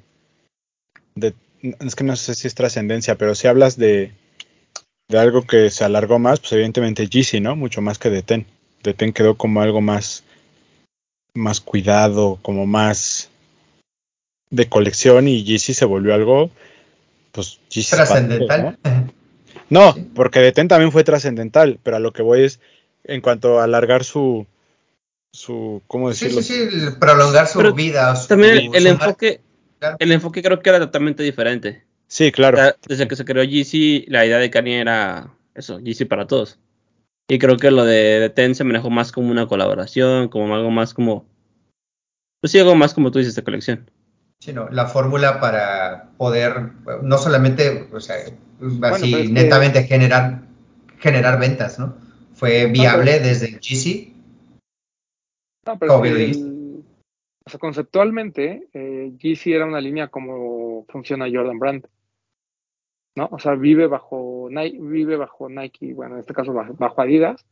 de- es que no sé si es trascendencia, pero si hablas de, de algo que se alargó más, pues evidentemente Yeezy, ¿no? Mucho más que de Ten. De Ten quedó como algo más, más cuidado, como más de colección y Yeezy se volvió algo, pues para Trascendental. ¿no? No, porque de Ten también fue trascendental, pero a lo que voy es en cuanto a alargar su, su, ¿cómo Sí, decirlo? sí, sí, el prolongar su Pero vida. su- También el, su el marca. enfoque, Claro. el enfoque creo que era totalmente diferente. Sí, claro. O sea, desde que se creó Yeezy, la idea de Kanye era eso, Yeezy para todos. Y creo que lo de, de Ten se manejó más como una colaboración, como algo más como... Pues sí, algo más como tú dices de colección. Sí, no, la fórmula para poder no solamente, o sea, así que- netamente generar generar ventas, ¿no? Fue viable desde Yeezy. No, pero el- o sea, conceptualmente, eh, Yeezy era una línea como funciona Jordan Brand. ¿no? O sea, vive bajo Nike, vive bajo Nike, bueno, en este caso bajo, bajo Adidas,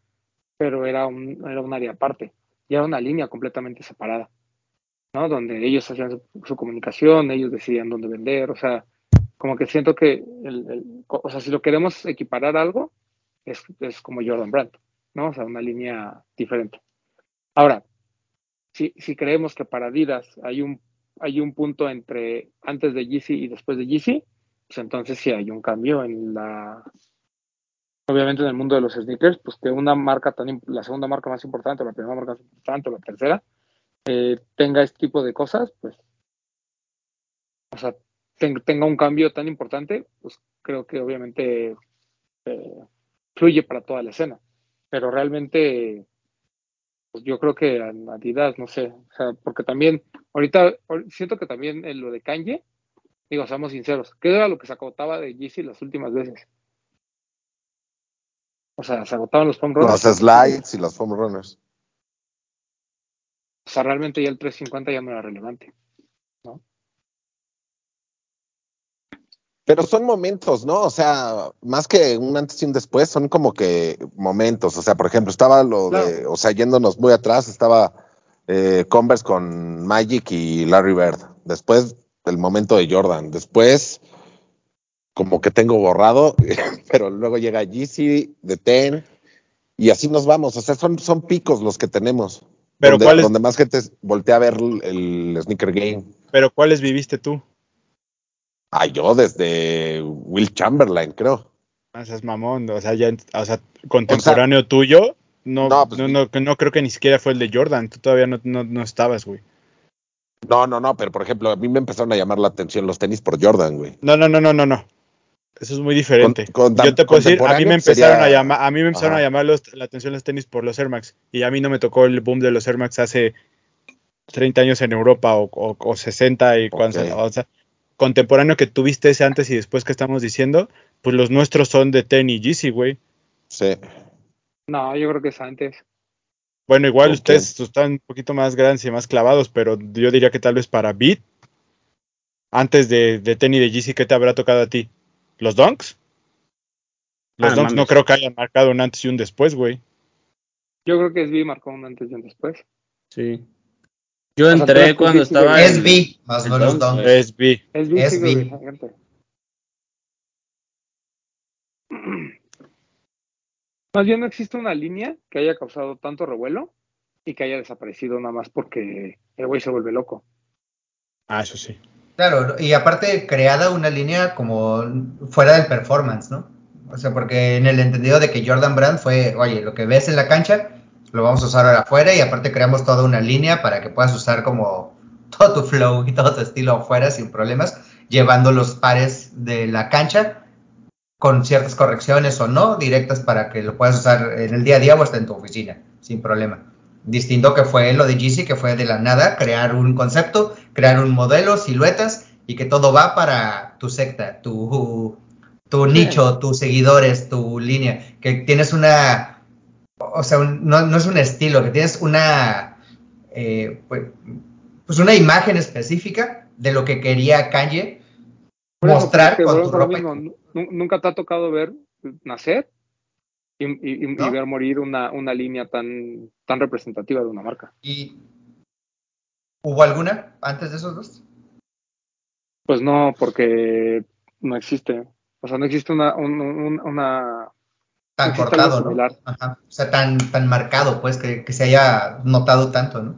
pero era un, era un área aparte, y era una línea completamente separada, ¿no? Donde ellos hacían su, su comunicación, ellos decidían dónde vender, o sea, como que siento que, el, el- o sea, si lo queremos equiparar a algo, es, es como Jordan Brand, ¿no? O sea, una línea diferente. Ahora, si, si creemos que para Adidas hay un, hay un punto entre antes de Yeezy y después de Yeezy, pues entonces sí hay un cambio en la, obviamente en el mundo de los sneakers, pues que una marca tan, la segunda marca más importante, la primera marca más importante, la tercera, eh, tenga este tipo de cosas, pues, o sea, ten- tenga un cambio tan importante, pues creo que obviamente eh, fluye para toda la escena. Pero realmente, pues yo creo que a Adidas, no sé, o sea, porque también, ahorita ahor- siento que también en lo de Kanye, digo, seamos sinceros, ¿qué era lo que se acotaba de Yeezy las últimas veces? O sea, se agotaban los foam runners. Los slides y los foam runners. O sea, realmente ya el 350 ya no era relevante. Pero son momentos, ¿no? O sea, más que un antes y un después, son como que momentos. O sea, por ejemplo, estaba lo de, o sea, yéndonos muy atrás, estaba eh, Converse con Magic y Larry Bird. Después, el momento de Jordan. Después, como que tengo borrado, [laughs] pero luego llega Yeezy, de Ten, y así nos vamos. O sea, son, son picos los que tenemos. Pero donde, ¿cuáles- donde más gente voltea a ver el, el sneaker game. Pero ¿cuáles viviste tú? Ah, yo desde Will Chamberlain, creo. Ah, seas mamón, o sea, ya, o sea, contemporáneo tuyo, no, No, no, pues, no, no, creo que ni siquiera fue el de Jordan, tú todavía no, no, no estabas, güey. No, no, no, pero por ejemplo, a mí me empezaron a llamar la atención los tenis por Jordan, güey. No, no, no, no, no, no. Eso es muy diferente. Con- con- Yo te puedo decir, a mí me empezaron sería- a llamar, a mí me empezaron Ajá. a llamar los- la atención los tenis por los Air Max y a mí no me tocó el boom de los Air Max hace 30 años en Europa o, o- o 60 y cuando, Ok. o sea, contemporáneo que tuviste ese antes y después que estamos diciendo, pues los nuestros son de Ten y Yeezy, güey. Sí. No, yo creo que es antes. Bueno, igual ustedes están un poquito más grandes y más clavados, pero yo diría que tal vez para Beat, antes de, de Ten y de Yeezy, ¿qué te habrá tocado a ti? ¿Los Dunks? Los Ah, Dunks no creo que hayan marcado un antes y un después, güey. Yo creo que SB marcó un antes y un después. Sí. Yo entré cuando estaba. sí. en- SB, más. Más bien no existe una línea que haya causado tanto revuelo y que haya desaparecido nada más porque el güey se vuelve loco. Ah, eso sí. Claro, y aparte creada una línea como fuera del performance, ¿no? O sea, porque en el entendido de que Jordan Brand fue, oye, lo que ves en la cancha, lo vamos a usar ahora afuera y aparte creamos toda una línea para que puedas usar como todo tu flow y todo tu estilo afuera sin problemas, llevando los pares de la cancha con ciertas correcciones o no, directas para que lo puedas usar en el día a día o hasta en tu oficina, sin problema. Distinto que fue lo de Yeezy, que fue de la nada crear un concepto, crear un modelo, siluetas y que todo va para tu secta, tu, tu nicho, tus seguidores, tu línea, que tienes una, o sea, un- no, no es un estilo, que tienes una, eh, pues, pues una imagen específica de lo que quería Kanye Por mostrar con tu ropa. mismo. Nunca te ha tocado ver nacer y, ver morir una, una línea tan, tan representativa de una marca. ¿Y hubo alguna antes de esos dos? Pues no, porque no existe. O sea, no existe una, un- un- una Tan Existe cortado, ¿no? Ajá. O sea, tan, tan marcado, pues, que, que se haya notado tanto, ¿no?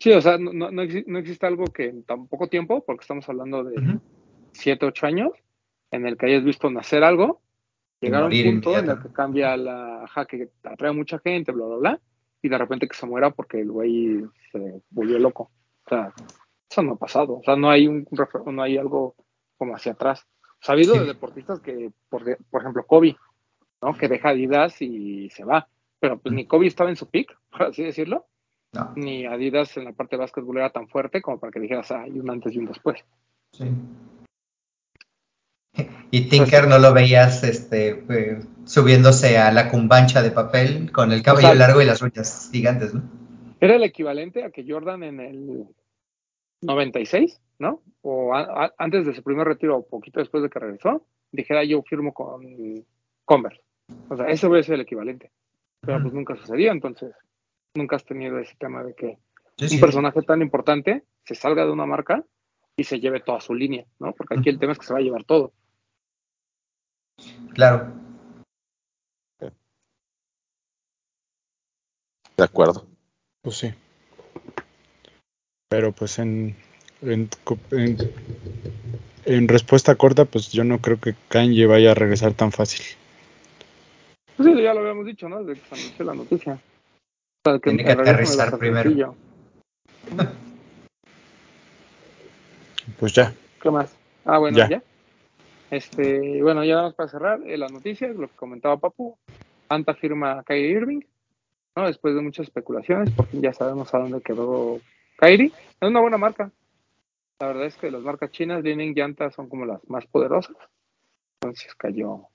Sí, o sea, no, no, no exi- no existe algo que en tan poco tiempo, porque estamos hablando de Ujú. 7, 8 años, en el que hayas visto nacer algo, llegar a un punto en el que cambia la, ajá, que atrae a mucha gente, bla, bla, bla, y de repente que se muera porque el güey se volvió loco. O sea, eso no ha pasado. O sea, no hay un no hay algo como hacia atrás. O habido Sí. de deportistas que, por, por ejemplo, Kobe, ¿no? Que deja Adidas y se va. Pero pues ni Kobe estaba en su pick, [laughs] por así decirlo, No, ni Adidas en la parte de básquetbol era tan fuerte como para que dijeras, ah, hay un antes y un después. sí. [laughs] Y Tinker no lo veías este, eh, subiéndose a la cumbancha de papel con el cabello O sea, largo y las uñas gigantes, ¿no? Era el equivalente a que Jordan en el 96, ¿no? o a- a- antes de su primer retiro o poquito después de que regresó, dijera yo firmo con Converse. O sea, ese hubiera sido el equivalente. Pero pues nunca sucedió, entonces nunca has tenido ese tema de que Sí, un sí. personaje tan importante se salga de una marca y se lleve toda su línea, ¿no? Porque aquí el tema es que se va a llevar todo. Claro. De acuerdo. Pues sí. Pero pues en, en, en respuesta corta, pues yo no creo que Kanye vaya a regresar tan fácil. Pues sí, ya lo habíamos dicho, ¿no? Desde que se anunció la noticia. O sea, Tiene que aterrizar primero. [laughs] Pues ya. ¿Qué más? Ah, bueno, Ya. ya. Este, bueno, ya vamos para cerrar eh, las noticias, lo que comentaba Papu. Anta firma a Kyrie Irving, ¿no? Después de muchas especulaciones, por fin ya sabemos a dónde quedó Kyrie. Es una buena marca. La verdad es que las marcas chinas, Li-Ning y Anta, son como las más poderosas. Entonces cayó,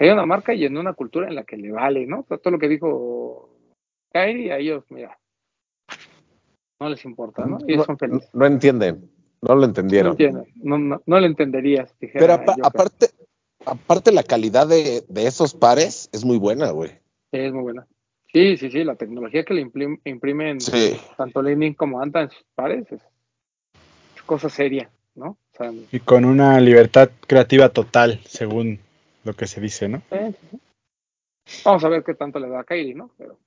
cayó una marca y en una cultura en la que le vale, ¿no? Todo lo que dijo Kyrie, a ellos, mira, no les importa, ¿no? Ellos son felices. no entienden, no lo No entendieron. entiendo, no, no, no lo entenderías. dijera Pero apa- aparte, aparte la calidad de, de esos pares es muy buena, güey. Sí, es muy buena. Sí, sí, sí, la tecnología que le imprim- imprimen Sí. tanto Lenin como Anta en sus pares es, es cosa seria, ¿no? O sea, Y con una libertad creativa total, según lo que se dice, ¿no? eh, vamos a ver qué tanto le da a Kyrie, ¿no? Pero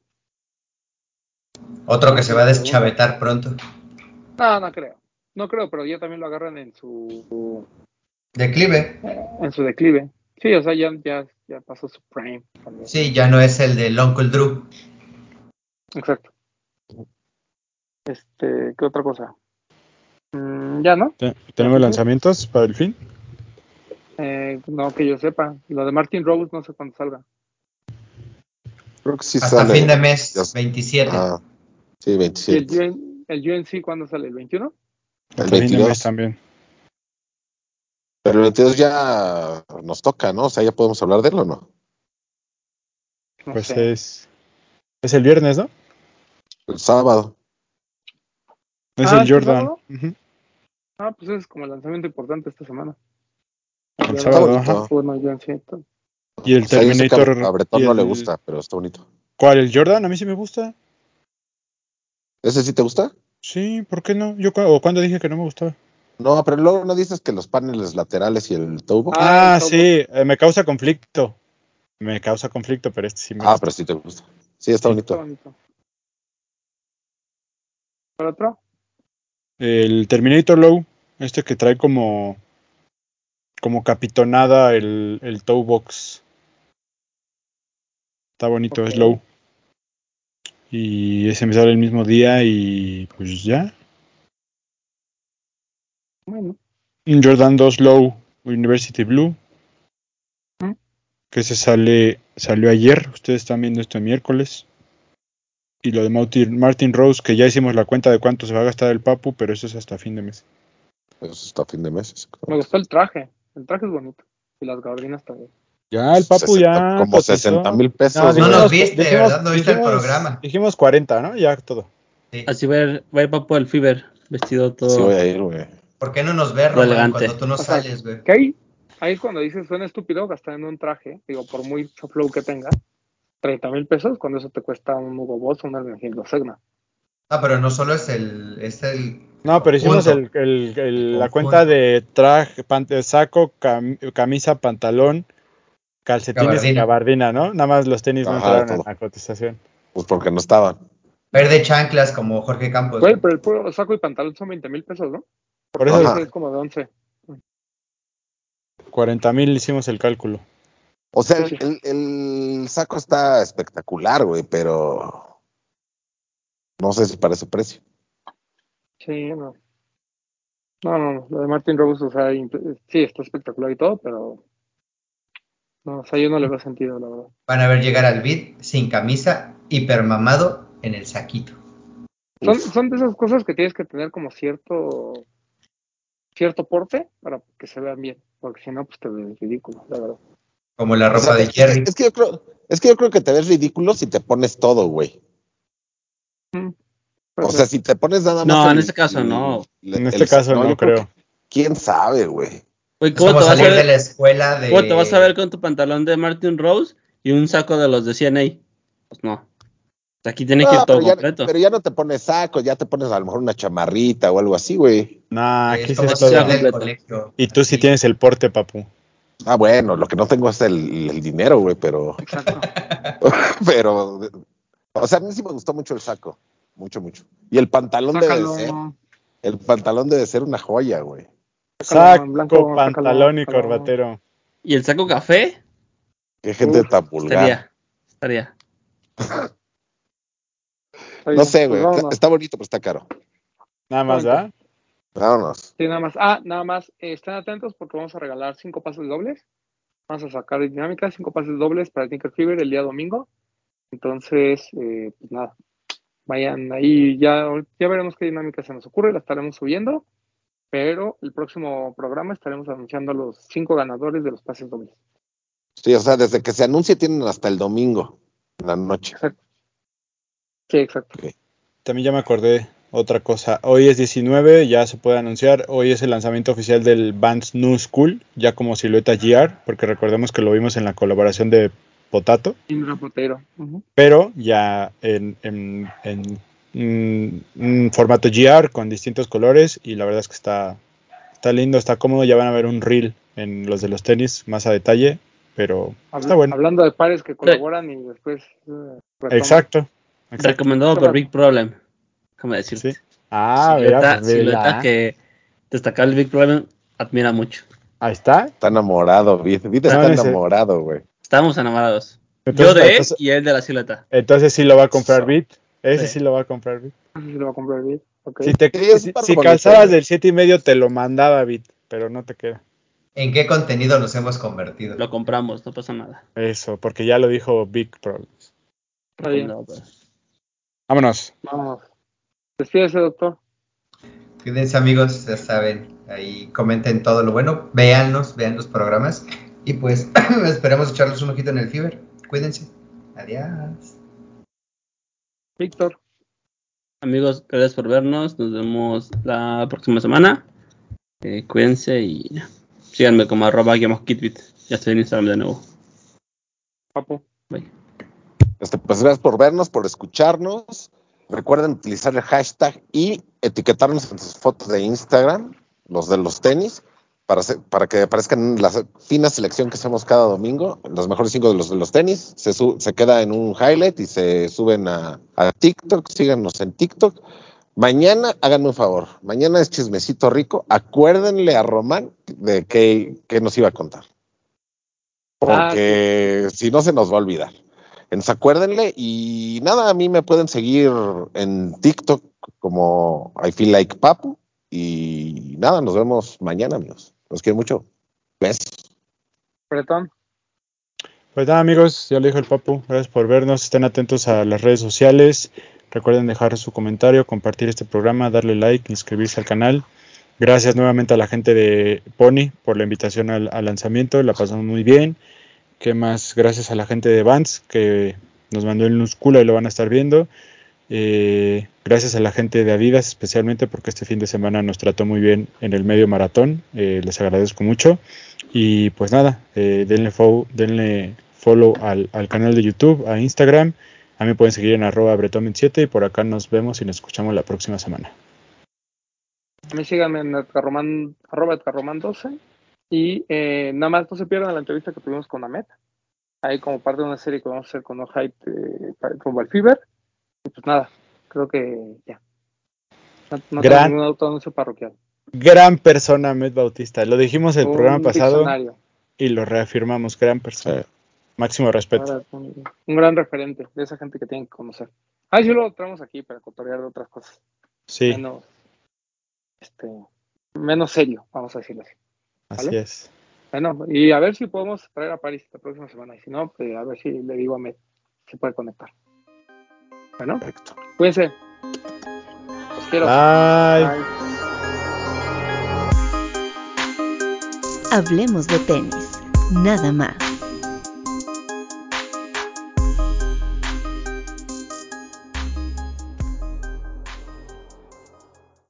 Otro que se va a deschavetar pronto. no, no creo. No creo, pero ya también lo agarran en su Declive. en su declive. Sí, o sea, ya, ya, ya pasó su prime. también. Sí, ya no es el del Uncle Drew. Exacto. Este, ¿qué otra cosa? Mm, ya, ¿no? Te- Tenemos lanzamientos para el fin. Eh, no que yo sepa. Lo de Martin Rose no sé cuándo salga. Creo que sí Hasta sale. fin de mes, Ya- 27. Ah, sí, ¿Y el, 27. UN, el UNC cuándo sale? ¿El 21? El Hasta fin de 22. mes también. Pero el 22 ya nos toca, ¿no? O sea, ya podemos hablar de él o no. No Pues sé. es. Es el viernes, ¿no? El sábado. Es Ah, el ¿es el Jordan. Ah, pues es como el lanzamiento importante esta semana. El sábado, ajá. Bueno. Y el O sea, Terminator. a Bretón no le gusta, pero está bonito. ¿Cuál? ¿El Jordan? A mí sí me gusta. ¿Ese sí te gusta? Sí, ¿por qué no? Yo o cuando dije que no me gustaba. No, pero luego no dices que los paneles laterales y el tubo. Ah, Ah, Ah, el sí, eh, me causa conflicto. Me causa conflicto, pero este sí me gusta. pero sí te gusta. Sí, está Sí. Está bonito. bonito. ¿Para otro? El Terminator Low, este que trae como como capitonada el, el toe box. Está bonito, es Ok. low. Y ese me sale el mismo día y pues ya. Bueno, Jordan 2 Low University Blue. ¿Mm? Que se sale, salió ayer. Ustedes están viendo esto el miércoles. Y lo de Martin, Martin Rose, que ya hicimos la cuenta de cuánto se va a gastar el Papu, pero eso es hasta fin de mes. Eso está a fin de mes. me gustó el traje. El traje es bonito. Y las gabardinas también. Ya, el Papu 60 ya. Como cotizó. 60 mil pesos. No, nos viste, ¿verdad? No viste el programa. Dijimos 40, ¿no? Ya todo. Sí. Así va a ir, va a ir Papo el Fever, vestido todo. Sí voy a ir, güey. ¿Por qué no nos ves, elegante. cuando tú no O sea, sales, güey? Que ahí, ahí es cuando dices, suena estúpido gastar en un traje, digo, por muy flow que tenga, 30 mil pesos, cuando eso te cuesta un Hugo Boss o un Hermenegildo Segna. Ah, pero no solo es el, es el No, pero hicimos el, Conjunto. el- el- la cuenta de traje, saco, cam- camisa, pantalón, calcetines y Gabardina. ¿no? Nada más los tenis no entraron todo. en la cotización. Pues porque no estaban. verde chanclas como Jorge Campos. Güey, pero el puro saco y pantalón son 20 mil pesos, ¿no? Por eso Ajá. Es como de 11. 40 mil hicimos el cálculo. O sea, el, el saco está espectacular, güey, pero no sé si para ese precio. Sí, no. No, no, no. Lo de Martin Rose, o sea, sí, está espectacular y todo, pero. No, o sea, yo no le veo sentido, la verdad. Van a ver llegar al beat sin camisa, hipermamado en el saquito. Son, son de esas cosas que tienes que tener como cierto. cierto porte para que se vean bien, porque si no, pues te ves ridículo, la verdad. Como la O ropa sea, de es, Jerry. es que yo creo, es que yo creo que te ves ridículo si te pones todo, güey. Mm, O sea, si te pones nada más. No, en este caso el- no. el- En este el- caso no, creo. ¿Quién sabe, güey? ¿cómo te, vas a salir de ver, la escuela de... cómo te vas a ver con tu pantalón de Martin Rose y un saco de los de CNA? Pues no. Aquí tiene que ir todo pero, ya, completo. pero ya no te pones saco, ya te pones a lo mejor una chamarrita o algo así, güey. Nah, aquí sí es todo. Y tú sí tienes el porte, papu. Ah, bueno, lo que no tengo es el, el dinero, güey, pero, Exacto. [laughs] pero, o sea, a mí sí me gustó mucho el saco, mucho, mucho. Y el pantalón debe ser, el pantalón debe ser una joya, güey. Sácalo, Saco, blanco, pantalón y sácalo, corbatero. ¿Y el saco café? Qué gente Uf, tan vulgar. Estaría. Estaría. No sé, pues güey, está, bonito, pero está caro. Nada más, ¿verdad? Vámonos. Sí, nada más. Ah, nada más. eh, estén atentos porque vamos a regalar cinco pases dobles. Vamos a sacar dinámicas, cinco pases dobles para Tinker Fever el día domingo. Entonces, eh, pues nada. Vayan ahí, ya, ya veremos qué dinámica se nos ocurre, la estaremos subiendo. Pero el próximo programa estaremos anunciando a los cinco ganadores de los pases dobles. Sí, o sea, desde que se anuncie tienen hasta el domingo, en la noche. Exacto. Sí, exacto. También ya me acordé otra cosa. Hoy es 19, ya se puede anunciar. Hoy es el lanzamiento oficial del Vans New School, ya como silueta GR, porque recordemos que lo vimos en la colaboración de Potato, Y un rapotero. Ujú. pero ya en, en- en, un formato GR con distintos colores y la verdad es que está, está lindo, está cómodo. Ya van a ver un reel en los de los tenis más a detalle, pero Habla- está bueno. Hablando de pares que colaboran y después. eh. Exacto. exacto. Recomendado por Big Problem. Déjame decirte. Sí. Ah, silueta, mira, pues, silueta que destacar el Big Problem admira mucho. Ahí está. Está enamorado, Vid. Vid está enamorado, güey. Estábamos enamorados. Entonces, Yo de él y él de la silueta. Entonces sí lo va a comprar Bit. Ese Sí. sí lo va a comprar Bit. No si lo va a comprar. Ok. Si, te, Sí, si, si calzabas del siete y medio te lo mandaba Bit, pero no te queda. ¿En qué contenido nos hemos convertido? Lo compramos, no pasa nada. Eso, porque ya lo dijo Big Problems. Está bien. Recomendado por- Vámonos. Vamos. Despídese, doctor. Cuídense amigos, ya saben, ahí comenten todo lo bueno, véanlos, vean los programas y pues [clears throat] esperemos echarles un ojito en el Fever. Cuídense. Adiós. Víctor. Amigos, gracias por vernos. Nos vemos la próxima semana. Eh, cuídense y síganme como arroba kitbit. Ya estoy en Instagram de nuevo. Papo. Bye. Este, pues gracias por vernos, por escucharnos. Recuerden utilizar el hashtag y etiquetarnos en sus fotos de Instagram, los de los tenis, para, que aparezcan la fina selección que hacemos cada domingo, los mejores cinco de los de los tenis. Se, su- se queda en un highlight y se suben a, a TikTok. Síganos en TikTok. Mañana, háganme un favor, mañana es chismecito rico. Acuérdenle a Román de qué, qué nos iba a contar. Ah, Porque si no se nos va a olvidar. Entonces acuérdenle y nada, a mí me pueden seguir en TikTok como I Feel Like Papu y nada, nos vemos mañana amigos. Los quiero mucho. Besos. Bretón. Pues nada, amigos, ya lo dijo el Papu. Gracias por vernos. Estén atentos a las redes sociales. Recuerden dejar su comentario, compartir este programa, darle like, inscribirse al canal. Gracias nuevamente a la gente de Pony por la invitación al, al lanzamiento. La pasamos muy bien. ¿Qué más? Gracias a la gente de Vans que nos mandó el Nuscula y lo van a estar viendo. Eh, gracias a la gente de Adidas especialmente porque este fin de semana nos trató muy bien en el medio maratón. Eh, les agradezco mucho. Y pues nada, eh, denle, fo- denle follow al, al canal de YouTube, a Instagram. A mí pueden seguir en arroba bretomen7 y por acá nos vemos y nos escuchamos la próxima semana. A mí síganme en arroba Edgarroman12. Y nada más no se pierdan la entrevista que tuvimos con Ahmed. Ahí como parte de una serie que vamos a hacer con No Hype rumbo al Fever. Y pues nada, creo que ya. No, no tengo Gran- ningún auto anuncio parroquial. Gran persona, Med Bautista. Lo dijimos el Un programa pasado diccionario. y lo reafirmamos. Gran persona. Sí. Máximo respeto. Ahora, un, un gran referente de esa gente que tienen que conocer. Ah, sí lo traemos aquí para cotorrear de otras cosas. Sí, Menos, este, menos serio, vamos a decirlo así. así es. Bueno, y a ver si podemos traer a París la próxima semana. Y si no, pues a ver si le digo a Met si puede conectar. Bueno, Perfecto. cuídense. Los quiero. Bye. Bye. Hablemos de tenis, nada más.